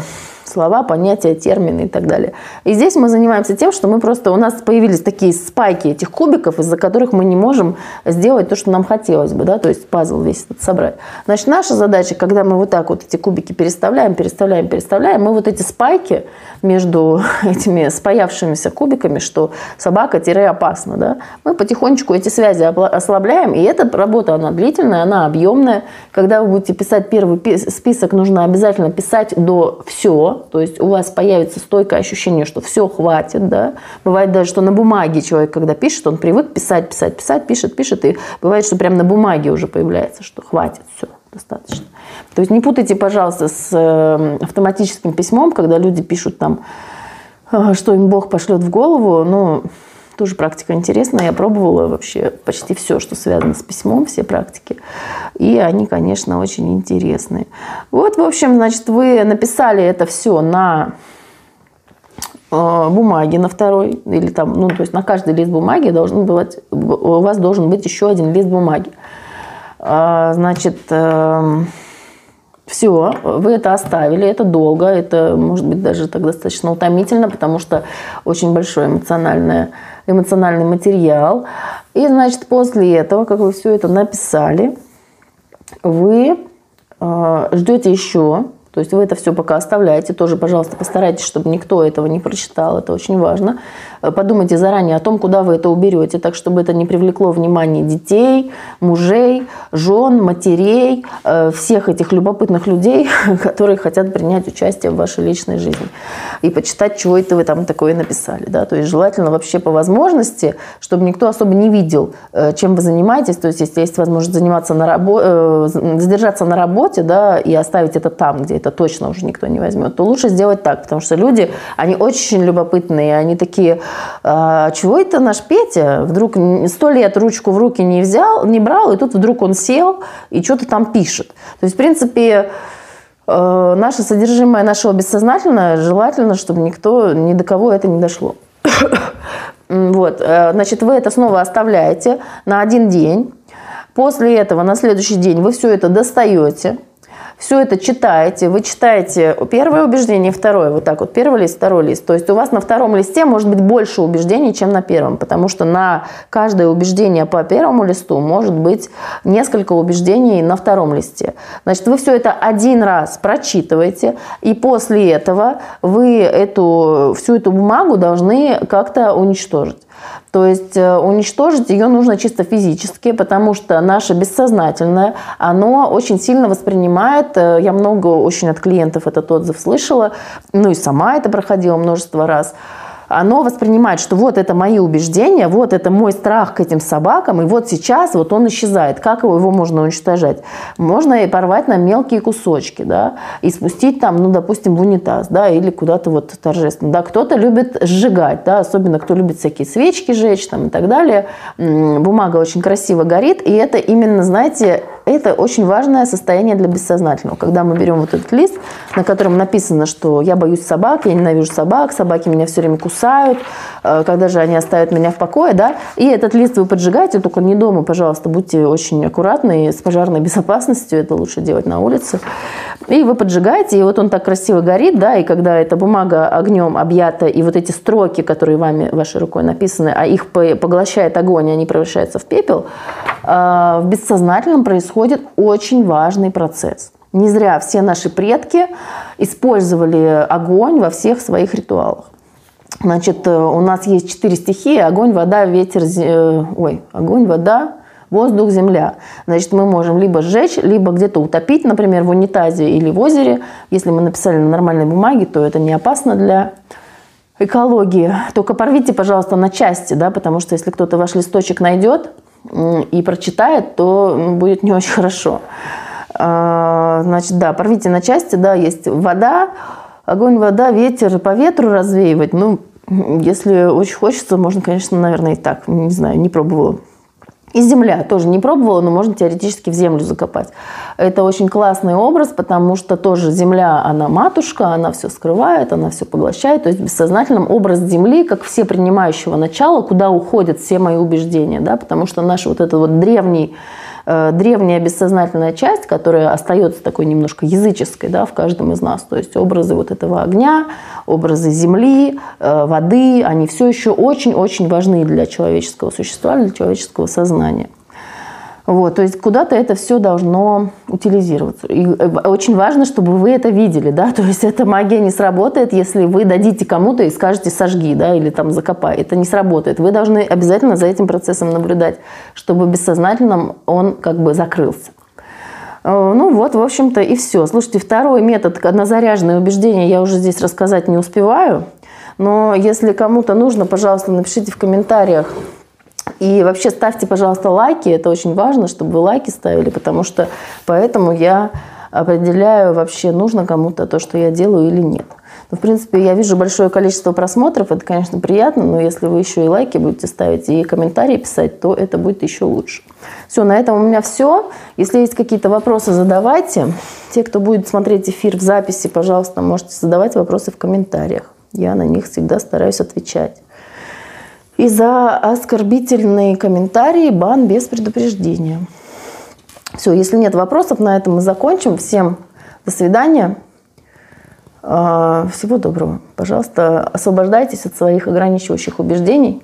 слова, понятия, термины и так далее. И здесь мы занимаемся тем, что мы просто, у нас появились такие спайки этих кубиков, из-за которых мы не можем сделать то, что нам хотелось бы, да, то есть пазл весь этот собрать. Значит, наша задача, когда мы вот так вот эти кубики переставляем, переставляем, переставляем, мы вот эти спайки между этими спаявшимися кубиками, что собака-опасно, да, мы потихонечку эти связи ослабляем, и эта работа, она длительная, она объемная. Когда вы будете писать первый список, нужно обязательно писать до все, то есть у вас появится стойкое ощущение, что все хватит, да. Бывает даже, что на бумаге человек, когда пишет, он привык писать, писать, писать, пишет, пишет, и бывает, что прямо на бумаге уже появляется, что хватит, все, достаточно. То есть не путайте, пожалуйста, с эм, автоматическим письмом, когда люди пишут там, «А, что им Бог пошлет в голову, ну, тоже практика интересная. Я пробовала вообще почти все, что связано с письмом, все практики. И они, конечно, очень интересные. Вот, в общем, значит, вы написали это все на э, бумаге на второй, или там, ну, то есть на каждый лист бумаги должен быть, у вас должен быть еще один лист бумаги. А, значит, эм, все, вы это оставили, это долго, это может быть даже так достаточно утомительно, потому что очень большой эмоциональный, эмоциональный материал. И, значит, после этого, как вы все это написали, вы э, ждете еще то есть вы это все пока оставляете. Тоже, пожалуйста, постарайтесь, чтобы никто этого не прочитал. Это очень важно. Э, подумайте заранее о том, куда вы это уберете, так, чтобы это не привлекло внимание детей, мужей, жен, матерей, э, всех этих любопытных людей, которые хотят принять участие в вашей личной жизни. И почитать, чего это вы там такое написали. Да? То есть желательно вообще по возможности, чтобы никто особо не видел, э, чем вы занимаетесь. То есть если есть возможность заниматься на рабо... задержаться на работе да, и оставить это там, где это точно уже никто не возьмет, то лучше сделать так, потому что люди, они очень любопытные, они такие, а, чего это наш Петя вдруг сто лет ручку в руки не взял, не брал, и тут вдруг он сел и что-то там пишет. То есть, в принципе, э, наше содержимое нашего бессознательного желательно, чтобы никто, ни до кого это не дошло. Вот, э, значит, вы это снова оставляете на один день. После этого на следующий день вы все это достаете, все это читаете, вы читаете первое убеждение, второе, вот так вот, первый лист, второй лист. То есть у вас на втором листе может быть больше убеждений, чем на первом, потому что на каждое убеждение по первому листу может быть несколько убеждений на втором листе. Значит, вы все это один раз прочитываете, и после этого вы эту, всю эту бумагу должны как-то уничтожить. То есть э, уничтожить ее нужно чисто физически, потому что наше бессознательное, оно очень сильно воспринимает, э, я много очень от клиентов этот отзыв слышала, ну и сама это проходила множество раз, оно воспринимает, что вот это мои убеждения, вот это мой страх к этим собакам, и вот сейчас вот он исчезает. Как его, его можно уничтожать? Можно и порвать на мелкие кусочки, да, и спустить там, ну, допустим, в унитаз, да, или куда-то вот торжественно. Да, кто-то любит сжигать, да, особенно кто любит всякие свечки жечь там и так далее. Бумага очень красиво горит, и это именно, знаете, это очень важное состояние для бессознательного. Когда мы берем вот этот лист, на котором написано, что я боюсь собак, я ненавижу собак, собаки меня все время кусают, э, когда же они оставят меня в покое, да, и этот лист вы поджигаете, только не дома, пожалуйста, будьте очень аккуратны, с пожарной безопасностью, это лучше делать на улице. И вы поджигаете, и вот он так красиво горит, да, и когда эта бумага огнем объята, и вот эти строки, которые вами, вашей рукой написаны, а их поглощает огонь, и они превращаются в пепел, э, в бессознательном происходит очень важный процесс. Не зря все наши предки использовали огонь во всех своих ритуалах. Значит, э, у нас есть четыре стихии. Огонь, вода, ветер, э, ой, огонь, вода, воздух, земля. Значит, мы можем либо сжечь, либо где-то утопить, например, в унитазе или в озере. Если мы написали на нормальной бумаге, то это не опасно для экологии. Только порвите, пожалуйста, на части, да, потому что если кто-то ваш листочек найдет и прочитает, то будет не очень хорошо. А, значит, да, порвите на части, да, есть вода, огонь, вода, ветер, по ветру развеивать. Ну, если очень хочется, можно, конечно, наверное, и так. Не знаю, не пробовала. И земля тоже не пробовала, но можно теоретически в землю закопать. Это очень классный образ, потому что тоже земля, она матушка, она все скрывает, она все поглощает. То есть бессознательным образ земли, как все принимающего начала, куда уходят все мои убеждения. Да? Потому что наш вот этот вот древний древняя бессознательная часть, которая остается такой немножко языческой да, в каждом из нас. То есть образы вот этого огня, образы земли, э, воды, они все еще очень-очень важны для человеческого существа, для человеческого сознания. Вот, то есть куда-то это все должно утилизироваться. И э, очень важно, чтобы вы это видели, да, то есть эта магия не сработает, если вы дадите кому-то и скажете сожги, да, или там закопай. Это не сработает. Вы должны обязательно за этим процессом наблюдать, чтобы бессознательном он как бы закрылся. Э, ну вот, в общем-то, и все. Слушайте, второй метод, однозаряженное убеждение, я уже здесь рассказать не успеваю. Но если кому-то нужно, пожалуйста, напишите в комментариях, и вообще ставьте, пожалуйста, лайки. Это очень важно, чтобы вы лайки ставили, потому что поэтому я определяю вообще, нужно кому-то то, что я делаю или нет. Ну, в принципе, я вижу большое количество просмотров, это, конечно, приятно, но если вы еще и лайки будете ставить и комментарии писать, то это будет еще лучше. Все, на этом у меня все. Если есть какие-то вопросы, задавайте. Те, кто будет смотреть эфир в записи, пожалуйста, можете задавать вопросы в комментариях. Я на них всегда стараюсь отвечать. И за оскорбительные комментарии бан без предупреждения. Все, если нет вопросов, на этом мы закончим. Всем до свидания. А, всего доброго. Пожалуйста, освобождайтесь от своих ограничивающих убеждений.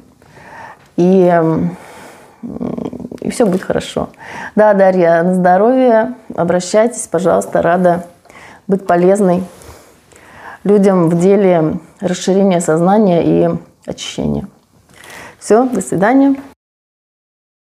И, и все будет хорошо. Да, Дарья, на здоровье. Обращайтесь, пожалуйста. Рада быть полезной людям в деле расширения сознания и очищения. Все, до свидания.